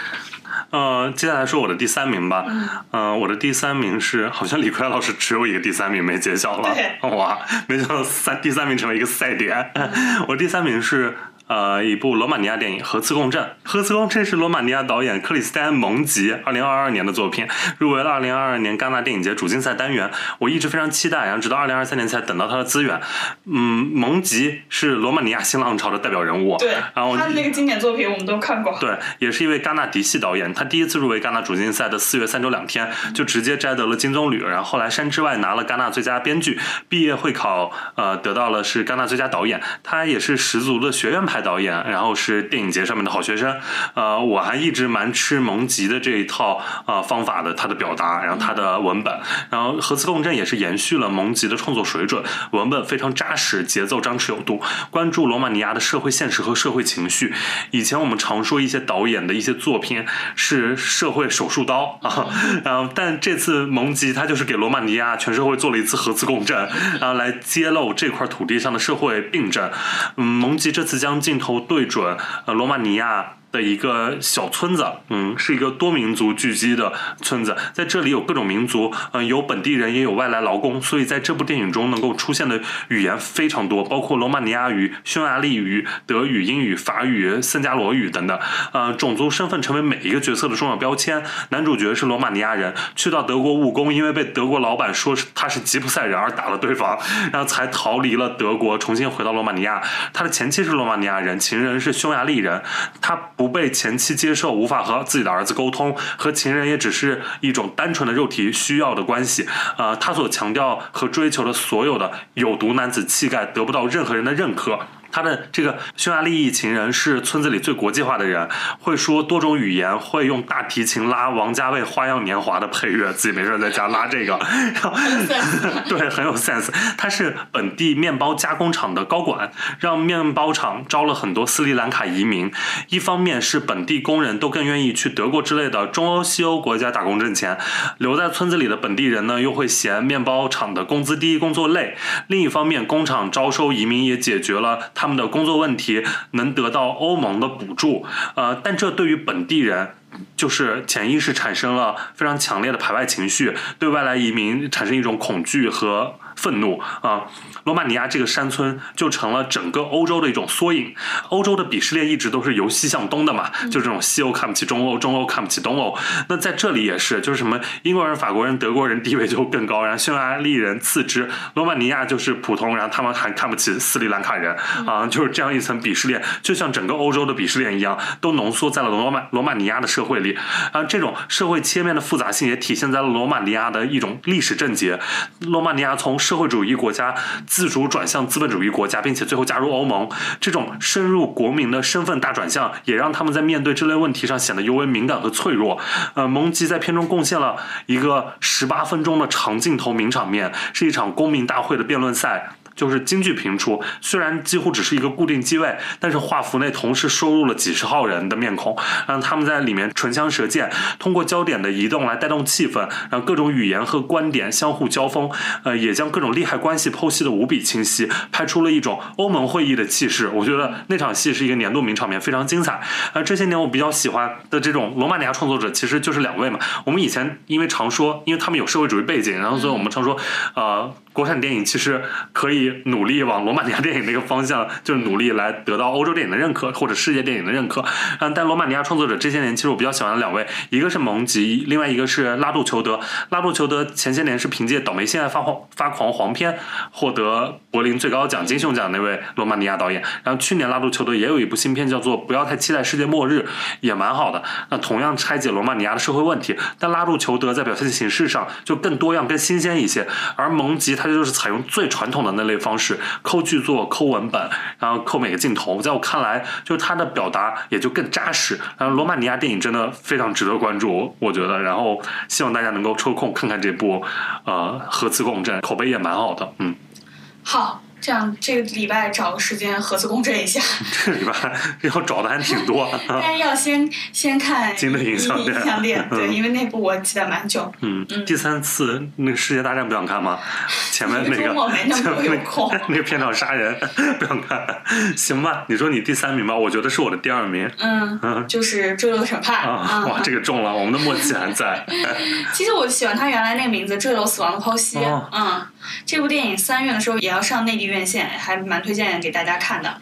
呃，接下来说我的第三名吧。嗯，我的第三名是，好像李逵老师只有一个第三名没揭晓了，哇，没想到三第三名成为一个赛点。[laughs] 我第三名是。呃，一部罗马尼亚电影《核磁共振》。《核磁共振》是罗马尼亚导演克里斯蒂安·蒙吉二零二二年的作品，入围了二零二二年戛纳电影节主竞赛单元。我一直非常期待，然后直到二零二三年才等到他的资源。嗯，蒙吉是罗马尼亚新浪潮的代表人物。对，然后他的那个经典作品我们都看过。对，也是一位戛纳嫡系导演。他第一次入围戛纳主竞赛的四月三周两天，就直接摘得了金棕榈。然后后来山之外拿了戛纳最佳编剧，毕业会考呃得到了是戛纳最佳导演。他也是十足的学院派派导演，然后。是电影节上面的好学生，呃，我还一直蛮吃蒙吉的这一套呃方法的，他的表达，然后他的文本，然后核磁共振也是延续了蒙吉的创作水准，文本非常扎实，节奏张弛有度，关注罗马尼亚的社会现实和社会情绪。以前我们常说一些导演的一些作品是社会手术刀啊，然后但这次蒙吉他就是给罗马尼亚全社会做了一次核磁共振，然后来揭露这块土地上的社会病症。嗯，蒙吉这次将镜头对准。呃，罗马尼亚。的一个小村子，嗯，是一个多民族聚集的村子，在这里有各种民族，嗯，有本地人，也有外来劳工，所以在这部电影中能够出现的语言非常多，包括罗马尼亚语、匈牙利语、德语、英语、法语、森加罗语等等，呃，种族身份成为每一个角色的重要标签。男主角是罗马尼亚人，去到德国务工，因为被德国老板说是他是吉普赛人而打了对方，然后才逃离了德国，重新回到罗马尼亚。他的前妻是罗马尼亚人，情人是匈牙利人，他不。不被前妻接受，无法和自己的儿子沟通，和情人也只是一种单纯的肉体需要的关系。呃，他所强调和追求的所有的有毒男子气概得不到任何人的认可。他的这个匈牙利裔情人是村子里最国际化的人，会说多种语言，会用大提琴拉王家卫《花样年华》的配乐，自己没事在家拉这个，[laughs] [laughs] 对，很有 sense。他是本地面包加工厂的高管，让面包厂招了很多斯里兰卡移民。一方面是本地工人都更愿意去德国之类的中欧、西欧国家打工挣钱，留在村子里的本地人呢又会嫌面包厂的工资低、工作累。另一方面，工厂招收移民也解决了他他们的工作问题，能得到欧盟的补助。呃，但这对于本地人。就是潜意识产生了非常强烈的排外情绪，对外来移民产生一种恐惧和愤怒啊。罗马尼亚这个山村就成了整个欧洲的一种缩影。欧洲的鄙视链一直都是由西向东的嘛，就这种西欧看不起中欧，中欧看不起东欧。那在这里也是，就是什么英国人、法国人、德国人地位就更高，然后匈牙利人次之，罗马尼亚就是普通，然后他们还看不起斯里兰卡人啊，就是这样一层鄙视链，就像整个欧洲的鄙视链一样，都浓缩在了罗马罗马尼亚的社会里。啊，这种社会切面的复杂性也体现在了罗马尼亚的一种历史症结。罗马尼亚从社会主义国家。自主转向资本主义国家，并且最后加入欧盟，这种深入国民的身份大转向，也让他们在面对这类问题上显得尤为敏感和脆弱。呃，蒙吉在片中贡献了一个十八分钟的长镜头名场面，是一场公民大会的辩论赛。就是京剧频出，虽然几乎只是一个固定机位，但是画幅内同时收入了几十号人的面孔，让他们在里面唇枪舌剑，通过焦点的移动来带动气氛，让各种语言和观点相互交锋，呃，也将各种利害关系剖析的无比清晰，拍出了一种欧盟会议的气势。我觉得那场戏是一个年度名场面，非常精彩。呃，这些年我比较喜欢的这种罗马尼亚创作者，其实就是两位嘛。我们以前因为常说，因为他们有社会主义背景，然后所以我们常说，呃。国产电影其实可以努力往罗马尼亚电影那个方向，就是努力来得到欧洲电影的认可或者世界电影的认可。嗯，但罗马尼亚创作者这些年，其实我比较喜欢的两位，一个是蒙吉，另外一个是拉杜裘德。拉杜裘德前些年是凭借《倒霉现在发狂发狂黄片》获得柏林最高奖金熊奖那位罗马尼亚导演。然后去年拉杜裘德也有一部新片叫做《不要太期待世界末日》，也蛮好的。那同样拆解罗马尼亚的社会问题，但拉杜裘德在表现形式上就更多样、更新鲜一些，而蒙吉他。就是采用最传统的那类方式，抠剧作、抠文本，然后抠每个镜头。在我看来，就是他的表达也就更扎实。然后罗马尼亚电影真的非常值得关注，我觉得。然后希望大家能够抽空看看这部，呃，核磁共振，口碑也蛮好的。嗯，好。这样这个礼拜找个时间核磁共振一下。这个礼拜要找的还挺多。[laughs] 但是要先先看《金的影像店》，对，因为那部我期待蛮久。嗯嗯。第三次那个世界大战不想看吗？前面 [laughs] 那个前面那个那个片场杀人不想看。行吧，你说你第三名吧，我觉得是我的第二名。嗯嗯，就是《坠楼审判》啊！哇，这个中了，我们的默契还在。[laughs] 其实我喜欢他原来那个名字《坠楼死亡的剖析》。嗯，这部电影三月的时候也要上内地。院线还蛮推荐给大家看的，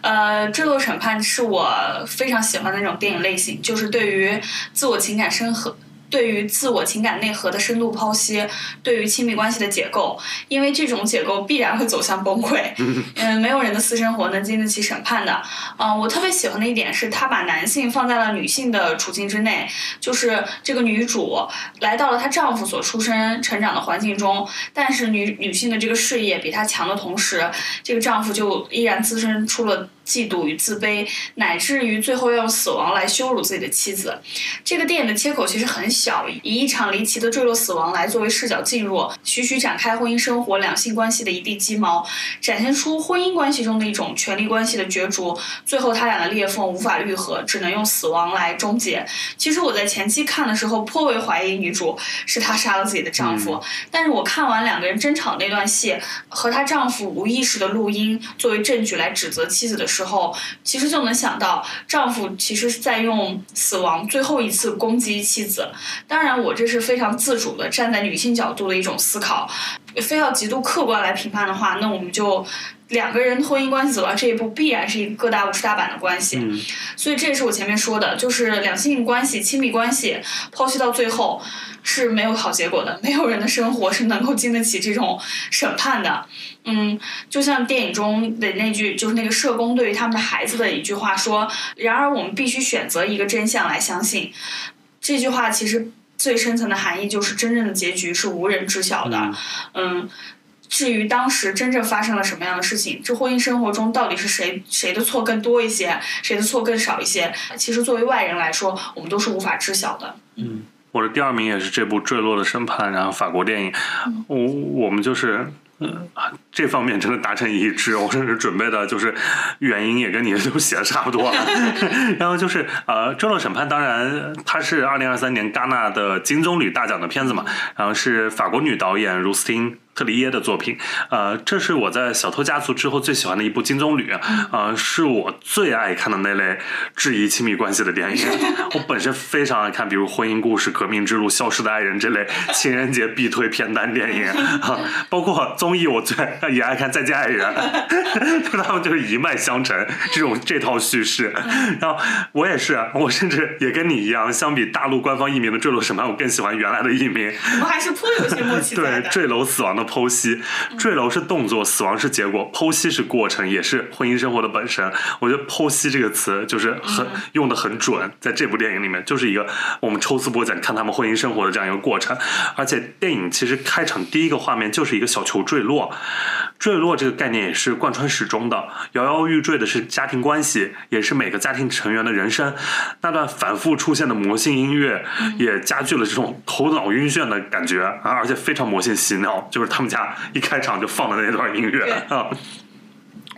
呃，《坠落审判》是我非常喜欢的那种电影类型，就是对于自我情感深刻。对于自我情感内核的深度剖析，对于亲密关系的解构，因为这种解构必然会走向崩溃。[laughs] 嗯，没有人的私生活能经得起审判的。嗯，我特别喜欢的一点是他把男性放在了女性的处境之内，就是这个女主来到了她丈夫所出生、成长的环境中，但是女女性的这个事业比她强的同时，这个丈夫就依然滋生出了。嫉妒与自卑，乃至于最后要用死亡来羞辱自己的妻子。这个电影的切口其实很小，以一场离奇的坠落死亡来作为视角进入，徐徐展开婚姻生活、两性关系的一地鸡毛，展现出婚姻关系中的一种权力关系的角逐。最后，他俩的裂缝无法愈合，只能用死亡来终结。其实我在前期看的时候，颇为怀疑女主是她杀了自己的丈夫，但是我看完两个人争吵那段戏和她丈夫无意识的录音作为证据来指责妻子的。时候，其实就能想到，丈夫其实是在用死亡最后一次攻击妻子。当然，我这是非常自主的站在女性角度的一种思考。非要极度客观来评判的话，那我们就两个人婚姻关系走到这一步，必然是一个各大五十大板的关系。所以这也是我前面说的，就是两性关系、亲密关系抛弃到最后是没有好结果的。没有人的生活是能够经得起这种审判的。嗯，就像电影中的那句，就是那个社工对于他们的孩子的一句话说：“然而，我们必须选择一个真相来相信。”这句话其实最深层的含义就是，真正的结局是无人知晓的。嗯，至于当时真正发生了什么样的事情，这婚姻生活中到底是谁谁的错更多一些，谁的错更少一些，其实作为外人来说，我们都是无法知晓的。嗯我的第二名也是这部《坠落的审判》，然后法国电影，我我们就是。嗯，这方面真的达成一致。我甚至准备的就是原因也跟你都写的差不多。[laughs] [laughs] 然后就是呃，《坠落审判》当然它是二零二三年戛纳的金棕榈大奖的片子嘛，然后是法国女导演卢斯汀。特里耶的作品，呃，这是我在《小偷家族》之后最喜欢的一部金棕榈，呃，是我最爱看的那类质疑亲密关系的电影。[laughs] 我本身非常爱看，比如《婚姻故事》《革命之路》《消失的爱人》这类 [laughs] 情人节必推片单电影，啊，[laughs] 包括综艺，我最也爱看《再见爱人》，他们就是一脉相承这种这套叙事。然后我也是，我甚至也跟你一样，相比大陆官方译名的《坠楼审判》，我更喜欢原来的译名。我们还是颇有些默契对，坠楼死亡的。剖析，坠楼是动作，死亡是结果，剖析是过程，也是婚姻生活的本身。我觉得“剖析”这个词就是很用的很准，在这部电影里面，就是一个我们抽丝剥茧看他们婚姻生活的这样一个过程。而且电影其实开场第一个画面就是一个小球坠落，坠落这个概念也是贯穿始终的。摇摇欲坠的是家庭关系，也是每个家庭成员的人生。那段反复出现的魔性音乐也加剧了这种头脑晕眩的感觉啊，而且非常魔性洗脑，就是。他们家一开场就放的那段音乐啊，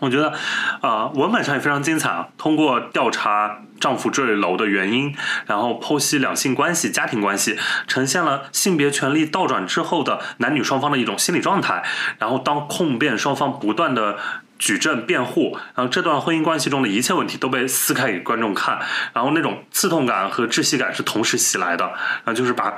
我觉得啊，文本上也非常精彩啊。通过调查丈夫坠楼的原因，然后剖析两性关系、家庭关系，呈现了性别权利倒转之后的男女双方的一种心理状态。然后当控辩双方不断的举证辩护，然后这段婚姻关系中的一切问题都被撕开给观众看，然后那种刺痛感和窒息感是同时袭来的，然后就是把。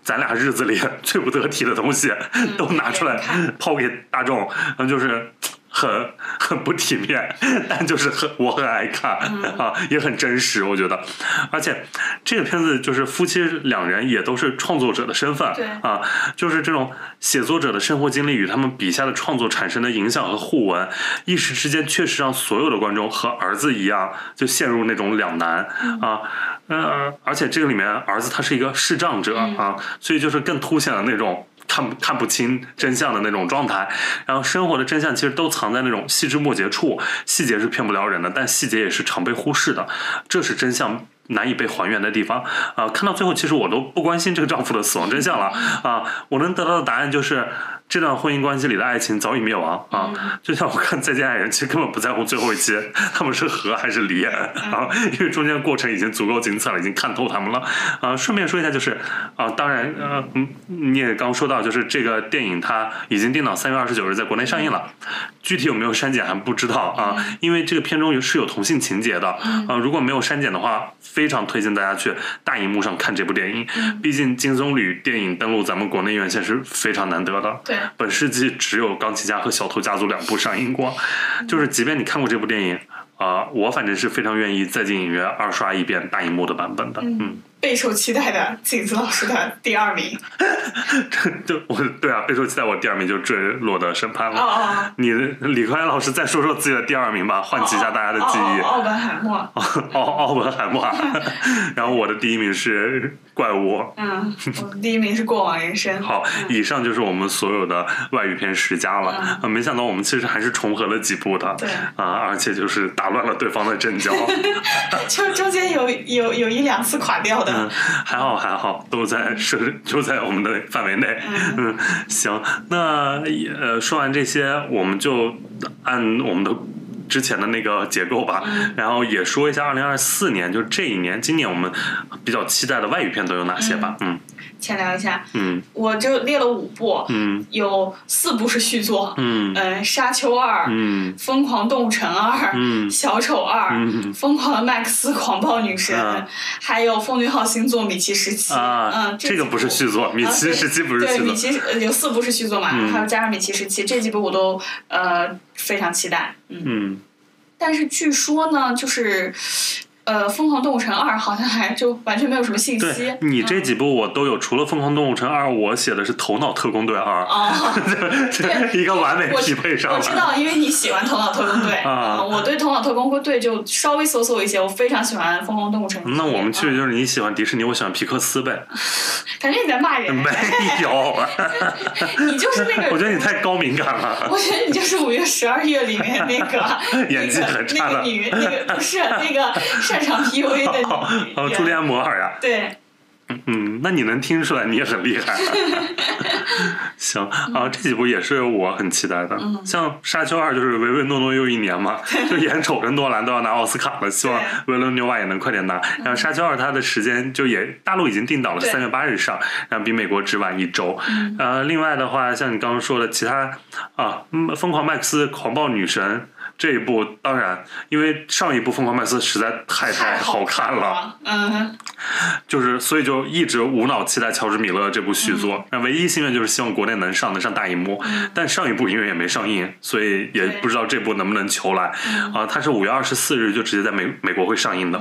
咱俩日子里 [laughs] 最不得体的东西 [laughs] 都拿出来抛给大众，然后，就是很 [laughs] 很不体面，但就是很我很爱看啊，也很真实，我觉得。而且这个片子就是夫妻两人也都是创作者的身份，啊，就是这种写作者的生活经历与他们笔下的创作产生的影响和互文，一时之间确实让所有的观众和儿子一样，就陷入那种两难啊。嗯，而且这个里面儿子他是一个视障者啊，所以就是更凸显了那种看看不清真相的那种状态。然后生活的真相其实都藏在那种细枝末节处，细节是骗不了人的，但细节也是常被忽视的，这是真相难以被还原的地方啊。看到最后，其实我都不关心这个丈夫的死亡真相了啊，我能得到的答案就是。这段婚姻关系里的爱情早已灭亡啊！就像我看《再见爱人》，其实根本不在乎最后一期 [laughs] 他们是和还是离 [laughs] 啊，因为中间过程已经足够精彩了，已经看透他们了啊。顺便说一下，就是啊，当然呃，你也刚说到，就是这个电影它已经定到三月二十九日在国内上映了，具体有没有删减还不知道啊，因为这个片中有是有同性情节的啊，如果没有删减的话，非常推荐大家去大荧幕上看这部电影，毕竟金棕榈电影登陆咱们国内院线是非常难得的。对。[laughs] 本世纪只有《钢琴家》和《小偷家族》两部上映过，就是即便你看过这部电影，啊，我反正是非常愿意再进影院二刷一遍大荧幕的版本的，嗯。[laughs] 备受期待的景子老师的第二名，[laughs] 就我对啊，备受期待，我第二名就《坠落的审判》了。哦哦，你李克安老师再说说自己的第二名吧，唤起一下大家的记忆。奥本海默。奥奥本海默。然后我的第一名是怪物。嗯，第一名是过往人生。好，以上就是我们所有的外语片十佳了。啊，没想到我们其实还是重合了几部的。对。啊，而且就是打乱了对方的阵脚。[laughs] 就中间有有有一两次垮掉的。嗯，还好还好，都在是就在我们的范围内。嗯，行，那呃说完这些，我们就按我们的之前的那个结构吧，然后也说一下二零二四年，就是这一年，今年我们比较期待的外语片都有哪些吧。嗯。浅聊一下，嗯，我就列了五部，嗯，有四部是续作，嗯，嗯，沙丘二，嗯，疯狂动物城二，嗯，小丑二，嗯，疯狂的麦克斯狂暴女神，还有风云号星座米奇时期，啊，嗯，这个不是续作，米奇时期不是续作，对，米奇有四部是续作嘛，还有加上米奇时期，这几部我都呃非常期待，嗯，但是据说呢，就是。呃，《疯狂动物城二》好像还就完全没有什么信息。你这嗯几部我都有，除了《疯狂动物城二》，我写的是《头脑特工队二》哦，[laughs] 这 [laughs] 一个完美匹配上了。我知道，因为你喜欢《头脑特工队》啊嗯我对《头脑特工队》就稍微搜索一些，我非常喜欢《疯狂动物城》。那我们去嗯就是你喜欢迪士尼，我喜欢皮克斯呗。[laughs] 感觉你在骂人。没有，你就是那个。我觉得你太高敏感了。我觉得你就是五月十二月里面那个演技很差的那个女，那个不是那个擅长 PUA 的女。哦，朱莉安·摩尔呀，对，嗯，那你能听出来，你也很厉害。[laughs] 行啊，这几部也是我很期待的。嗯像《沙丘二》就是唯唯诺诺又一年嘛，[laughs] 就眼瞅着诺兰都要拿奥斯卡了，希望维伦纽瓦也能快点拿。然后《沙丘二》它的时间就也大陆已经定档了，三月八日上，然后比美国只晚一周。呃，另外的话，像你刚刚说的其他啊，嗯，《疯狂麦克斯》《狂暴女神》。这一部当然，因为上一部《疯狂麦克斯》实在太太好看了，了。嗯，就是所以就一直无脑期待乔治米勒这部续作。那、唯一心愿就是希望国内能上，能上大荧幕。但上一部因为也没上映，所以也不知道这部能不能求来。啊，它是五月二十四日就直接在美美国会上映的。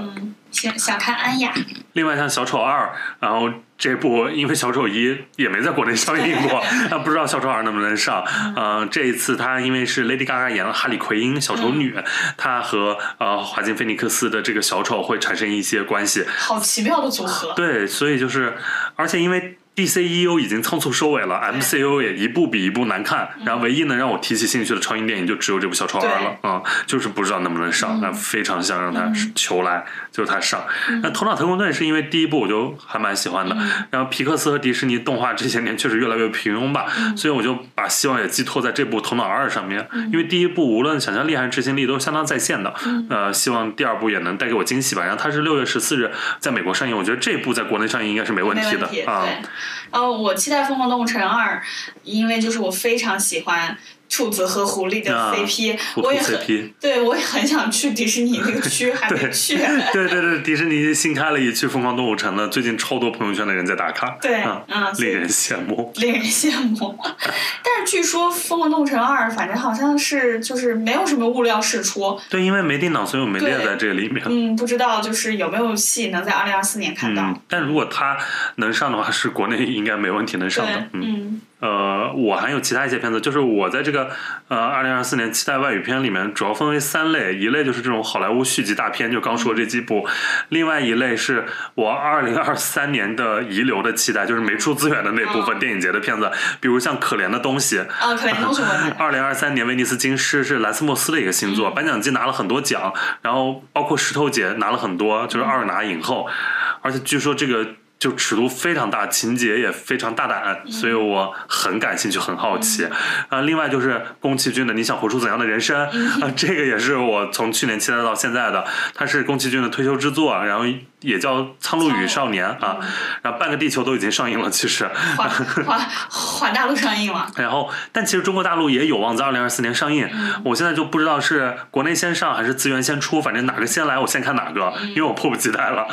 想想看安雅，另外像小丑二，然后这部因为小丑一也没在国内上映过，那 [laughs] 不知道小丑二能不能上。呃，这一次他因为是 Lady Gaga 演了哈利奎因小丑女，她和呃华金菲尼克斯的这个小丑会产生一些关系。好奇妙的组合。对，所以就是，而且因为 DCEU 已经仓促收尾了，MCU 也一部比一部难看，然后唯一能让我提起兴趣的超英电影就只有这部《小超二》了，啊、就是不知道能不能上，那、非常想让它求来，就是它上。那《头脑特工队》是因为第一部我就还蛮喜欢的，然后皮克斯和迪士尼动画这些年确实越来越平庸吧，所以我就把希望也寄托在这部《头脑二》上面，因为第一部无论想象力还是执行力都相当在线的，呃，希望第二部也能带给我惊喜吧。然后它是六月十四日在美国上映，我觉得这部在国内上映应该是没问题的啊。对。哦我期待《疯狂动物城二》，因为就是我非常喜欢兔子和狐狸的啊 CP，、我也很 CP，对我也很想去迪士尼那个区，还没去。对对对，迪士尼新开了一区疯狂动物城呢，最近超多朋友圈的人在打卡，对啊嗯令人羡慕。令人羡慕，但是据说《疯狂动物城二》反正好像是就是没有什么物料释出，对，因为没定档，所以我没列在这里面。嗯，不知道就是有没有戏能在二零二四年看到。嗯，但如果它能上的话，是国内应该没问题能上的。，嗯，嗯呃，我还有其他一些片子，就是我在这个呃二零二四年期待外语片里面，主要分为三类，一类就是这种好莱坞续集大片，就刚说这几部；另外一类是我二零二三年的遗留的期待，就是没出资源的那部分哦电影节的片子，比如像《可怜的东西》。啊，可怜东西。[laughs] 二零二三年威尼斯金狮是兰斯莫斯的一个新作，颁奖季拿了很多奖，然后包括石头姐拿了很多，就是二拿影后，而且据说这个。就尺度非常大，情节也非常大胆，所以我很感兴趣，很好奇。啊，另外就是宫崎骏的《你想活出怎样的人生》啊，这个也是我从去年期待到现在的。它是宫崎骏的退休之作，然后也叫《苍鹭与少年》啊，然后半个地球都已经上映了，其实。环环环大陆上映了，然后，但其实中国大陆也有望在二零二四年上映。我现在就不知道是国内先上还是资源先出，反正哪个先来我先看哪个，因为我迫不及待了。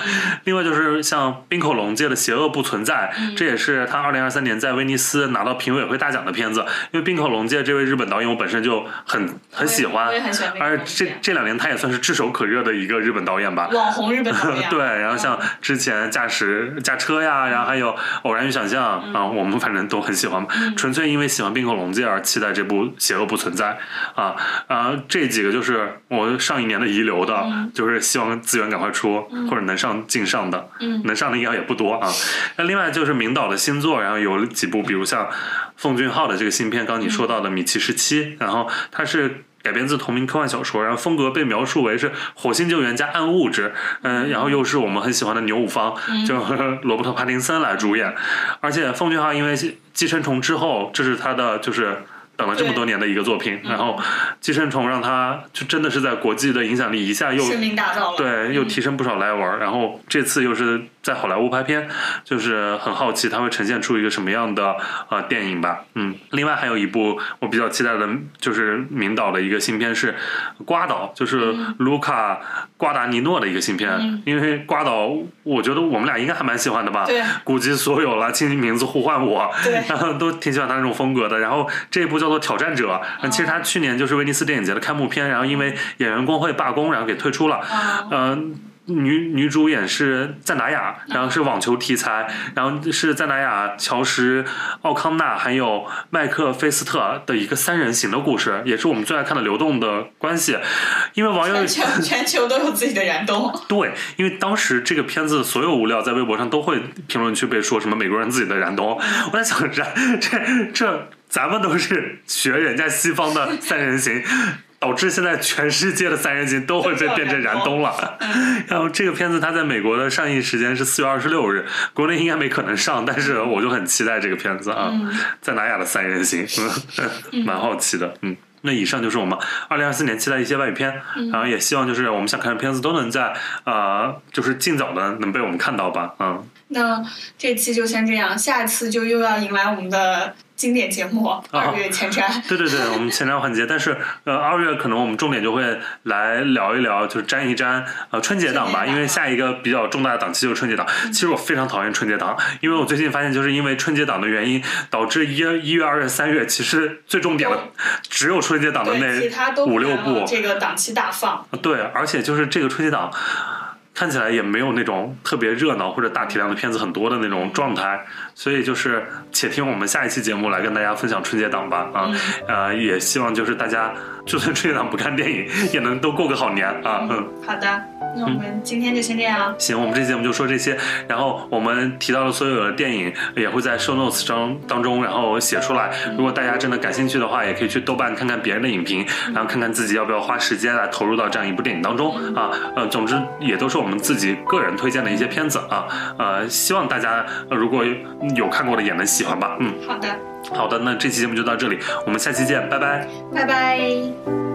另外就是像冰口龙介的《邪恶不存在》，这也是他二零二三年在威尼斯拿到评委会大奖的片子。因为冰口龙介这位日本导演，我本身就很很喜欢我也很喜欢而这这两年他也算是炙手可热的一个日本导演吧。网红日本导演。[laughs] 对，然后像之前驾驶驾车呀，然后还有偶然与想象啊，我们反正都很喜欢，纯粹因为喜欢冰口龙介而期待这部《邪恶不存在》啊啊，这几个就是我上一年的遗留的，就是希望资源赶快出或者能上尽上的，能上的应该也不多啊。那另外就是明导的新作，然后有几部，比如像奉俊昊的这个新片，刚你说到的《米奇十七》，然后它是。改编自同名科幻小说，然后风格被描述为是火星救援加暗物质，嗯，然后又是我们很喜欢的牛五方，就 [laughs] 罗伯特·帕丁森来主演，而且奉俊昊因为《寄生虫》之后，这是他的就是等了这么多年的一个作品，然后《寄生虫》让他就真的是在国际的影响力一下又声名大噪了。对，又提升不少 level，然后这次又是在好莱坞拍片，就是很好奇他会呈现出一个什么样的呃电影吧。嗯，另外还有一部我比较期待的，就是明导的一个新片是《瓜岛》，就是卢卡瓜达尼诺的一个新片。因为瓜岛，我觉得我们俩应该还蛮喜欢的吧。对估计所有了，请你名字呼唤我，对 [laughs] 然后都挺喜欢他那种风格的。然后这一部叫做《挑战者》，嗯其实他去年就是威尼斯电影节的开幕片，然后因为演员工会罢工，然后给退出了。啊嗯、女女主演是赞达雅，然后是网球题材，然后是赞达雅、乔什、奥康纳还有麦克菲斯特的一个三人行的故事，也是我们最爱看的流动的关系。因为网友全球全球都有自己的燃冬，[laughs] [laughs] 对，因为当时这个片子所有物料在微博上都会评论区被说什么美国人自己的燃冬，我在想燃这这咱们都是学人家西方的 [laughs] 三人行。导致现在全世界的三人行都会被变成燃冬了。然后这个片子它在美国的上映时间是四月二十六日，国内应该没可能上，但是我就很期待这个片子啊，在南亚的三人行，[laughs] 蛮好奇的，嗯。那以上就是我们二零二四年期待一些外语片，然后也希望就是我们想看的片子都能在呃，就是尽早的能被我们看到吧，嗯。那这期就先这样，下一次就又要迎来我们的。经典节目二月前瞻，对对对，我们前瞻环节，但是呃二月可能我们重点就会来聊一聊，就是沾一沾呃春节档吧，因为下一个比较重大的档期就是春节档。其实我非常讨厌春节档，因为我最近发现就是因为春节档的原因，导致一一月、二月、三月其实最重点的只有春节档的那五六部，这个档期大放。对，而且就是这个春节档。看起来也没有那种特别热闹或者大体量的片子很多的那种状态，所以就是且听我们下一期节目来跟大家分享春节档吧啊，呃，也希望就是大家就算春节档不看电影，也能都过个好年啊，嗯，好的。那我们今天就先这样。行，我们这节目就说这些。然后我们提到的所有的电影也会在 show notes 中当中，然后写出来。如果大家真的感兴趣的话，也可以去豆瓣看看别人的影评，然后看看自己要不要花时间来投入到这样一部电影当中啊。呃，总之也都是我们自己个人推荐的一些片子啊。呃，希望大家如果有看过的也能喜欢吧。嗯，好的，好的，那这期节目就到这里，我们下期见，拜拜，拜拜。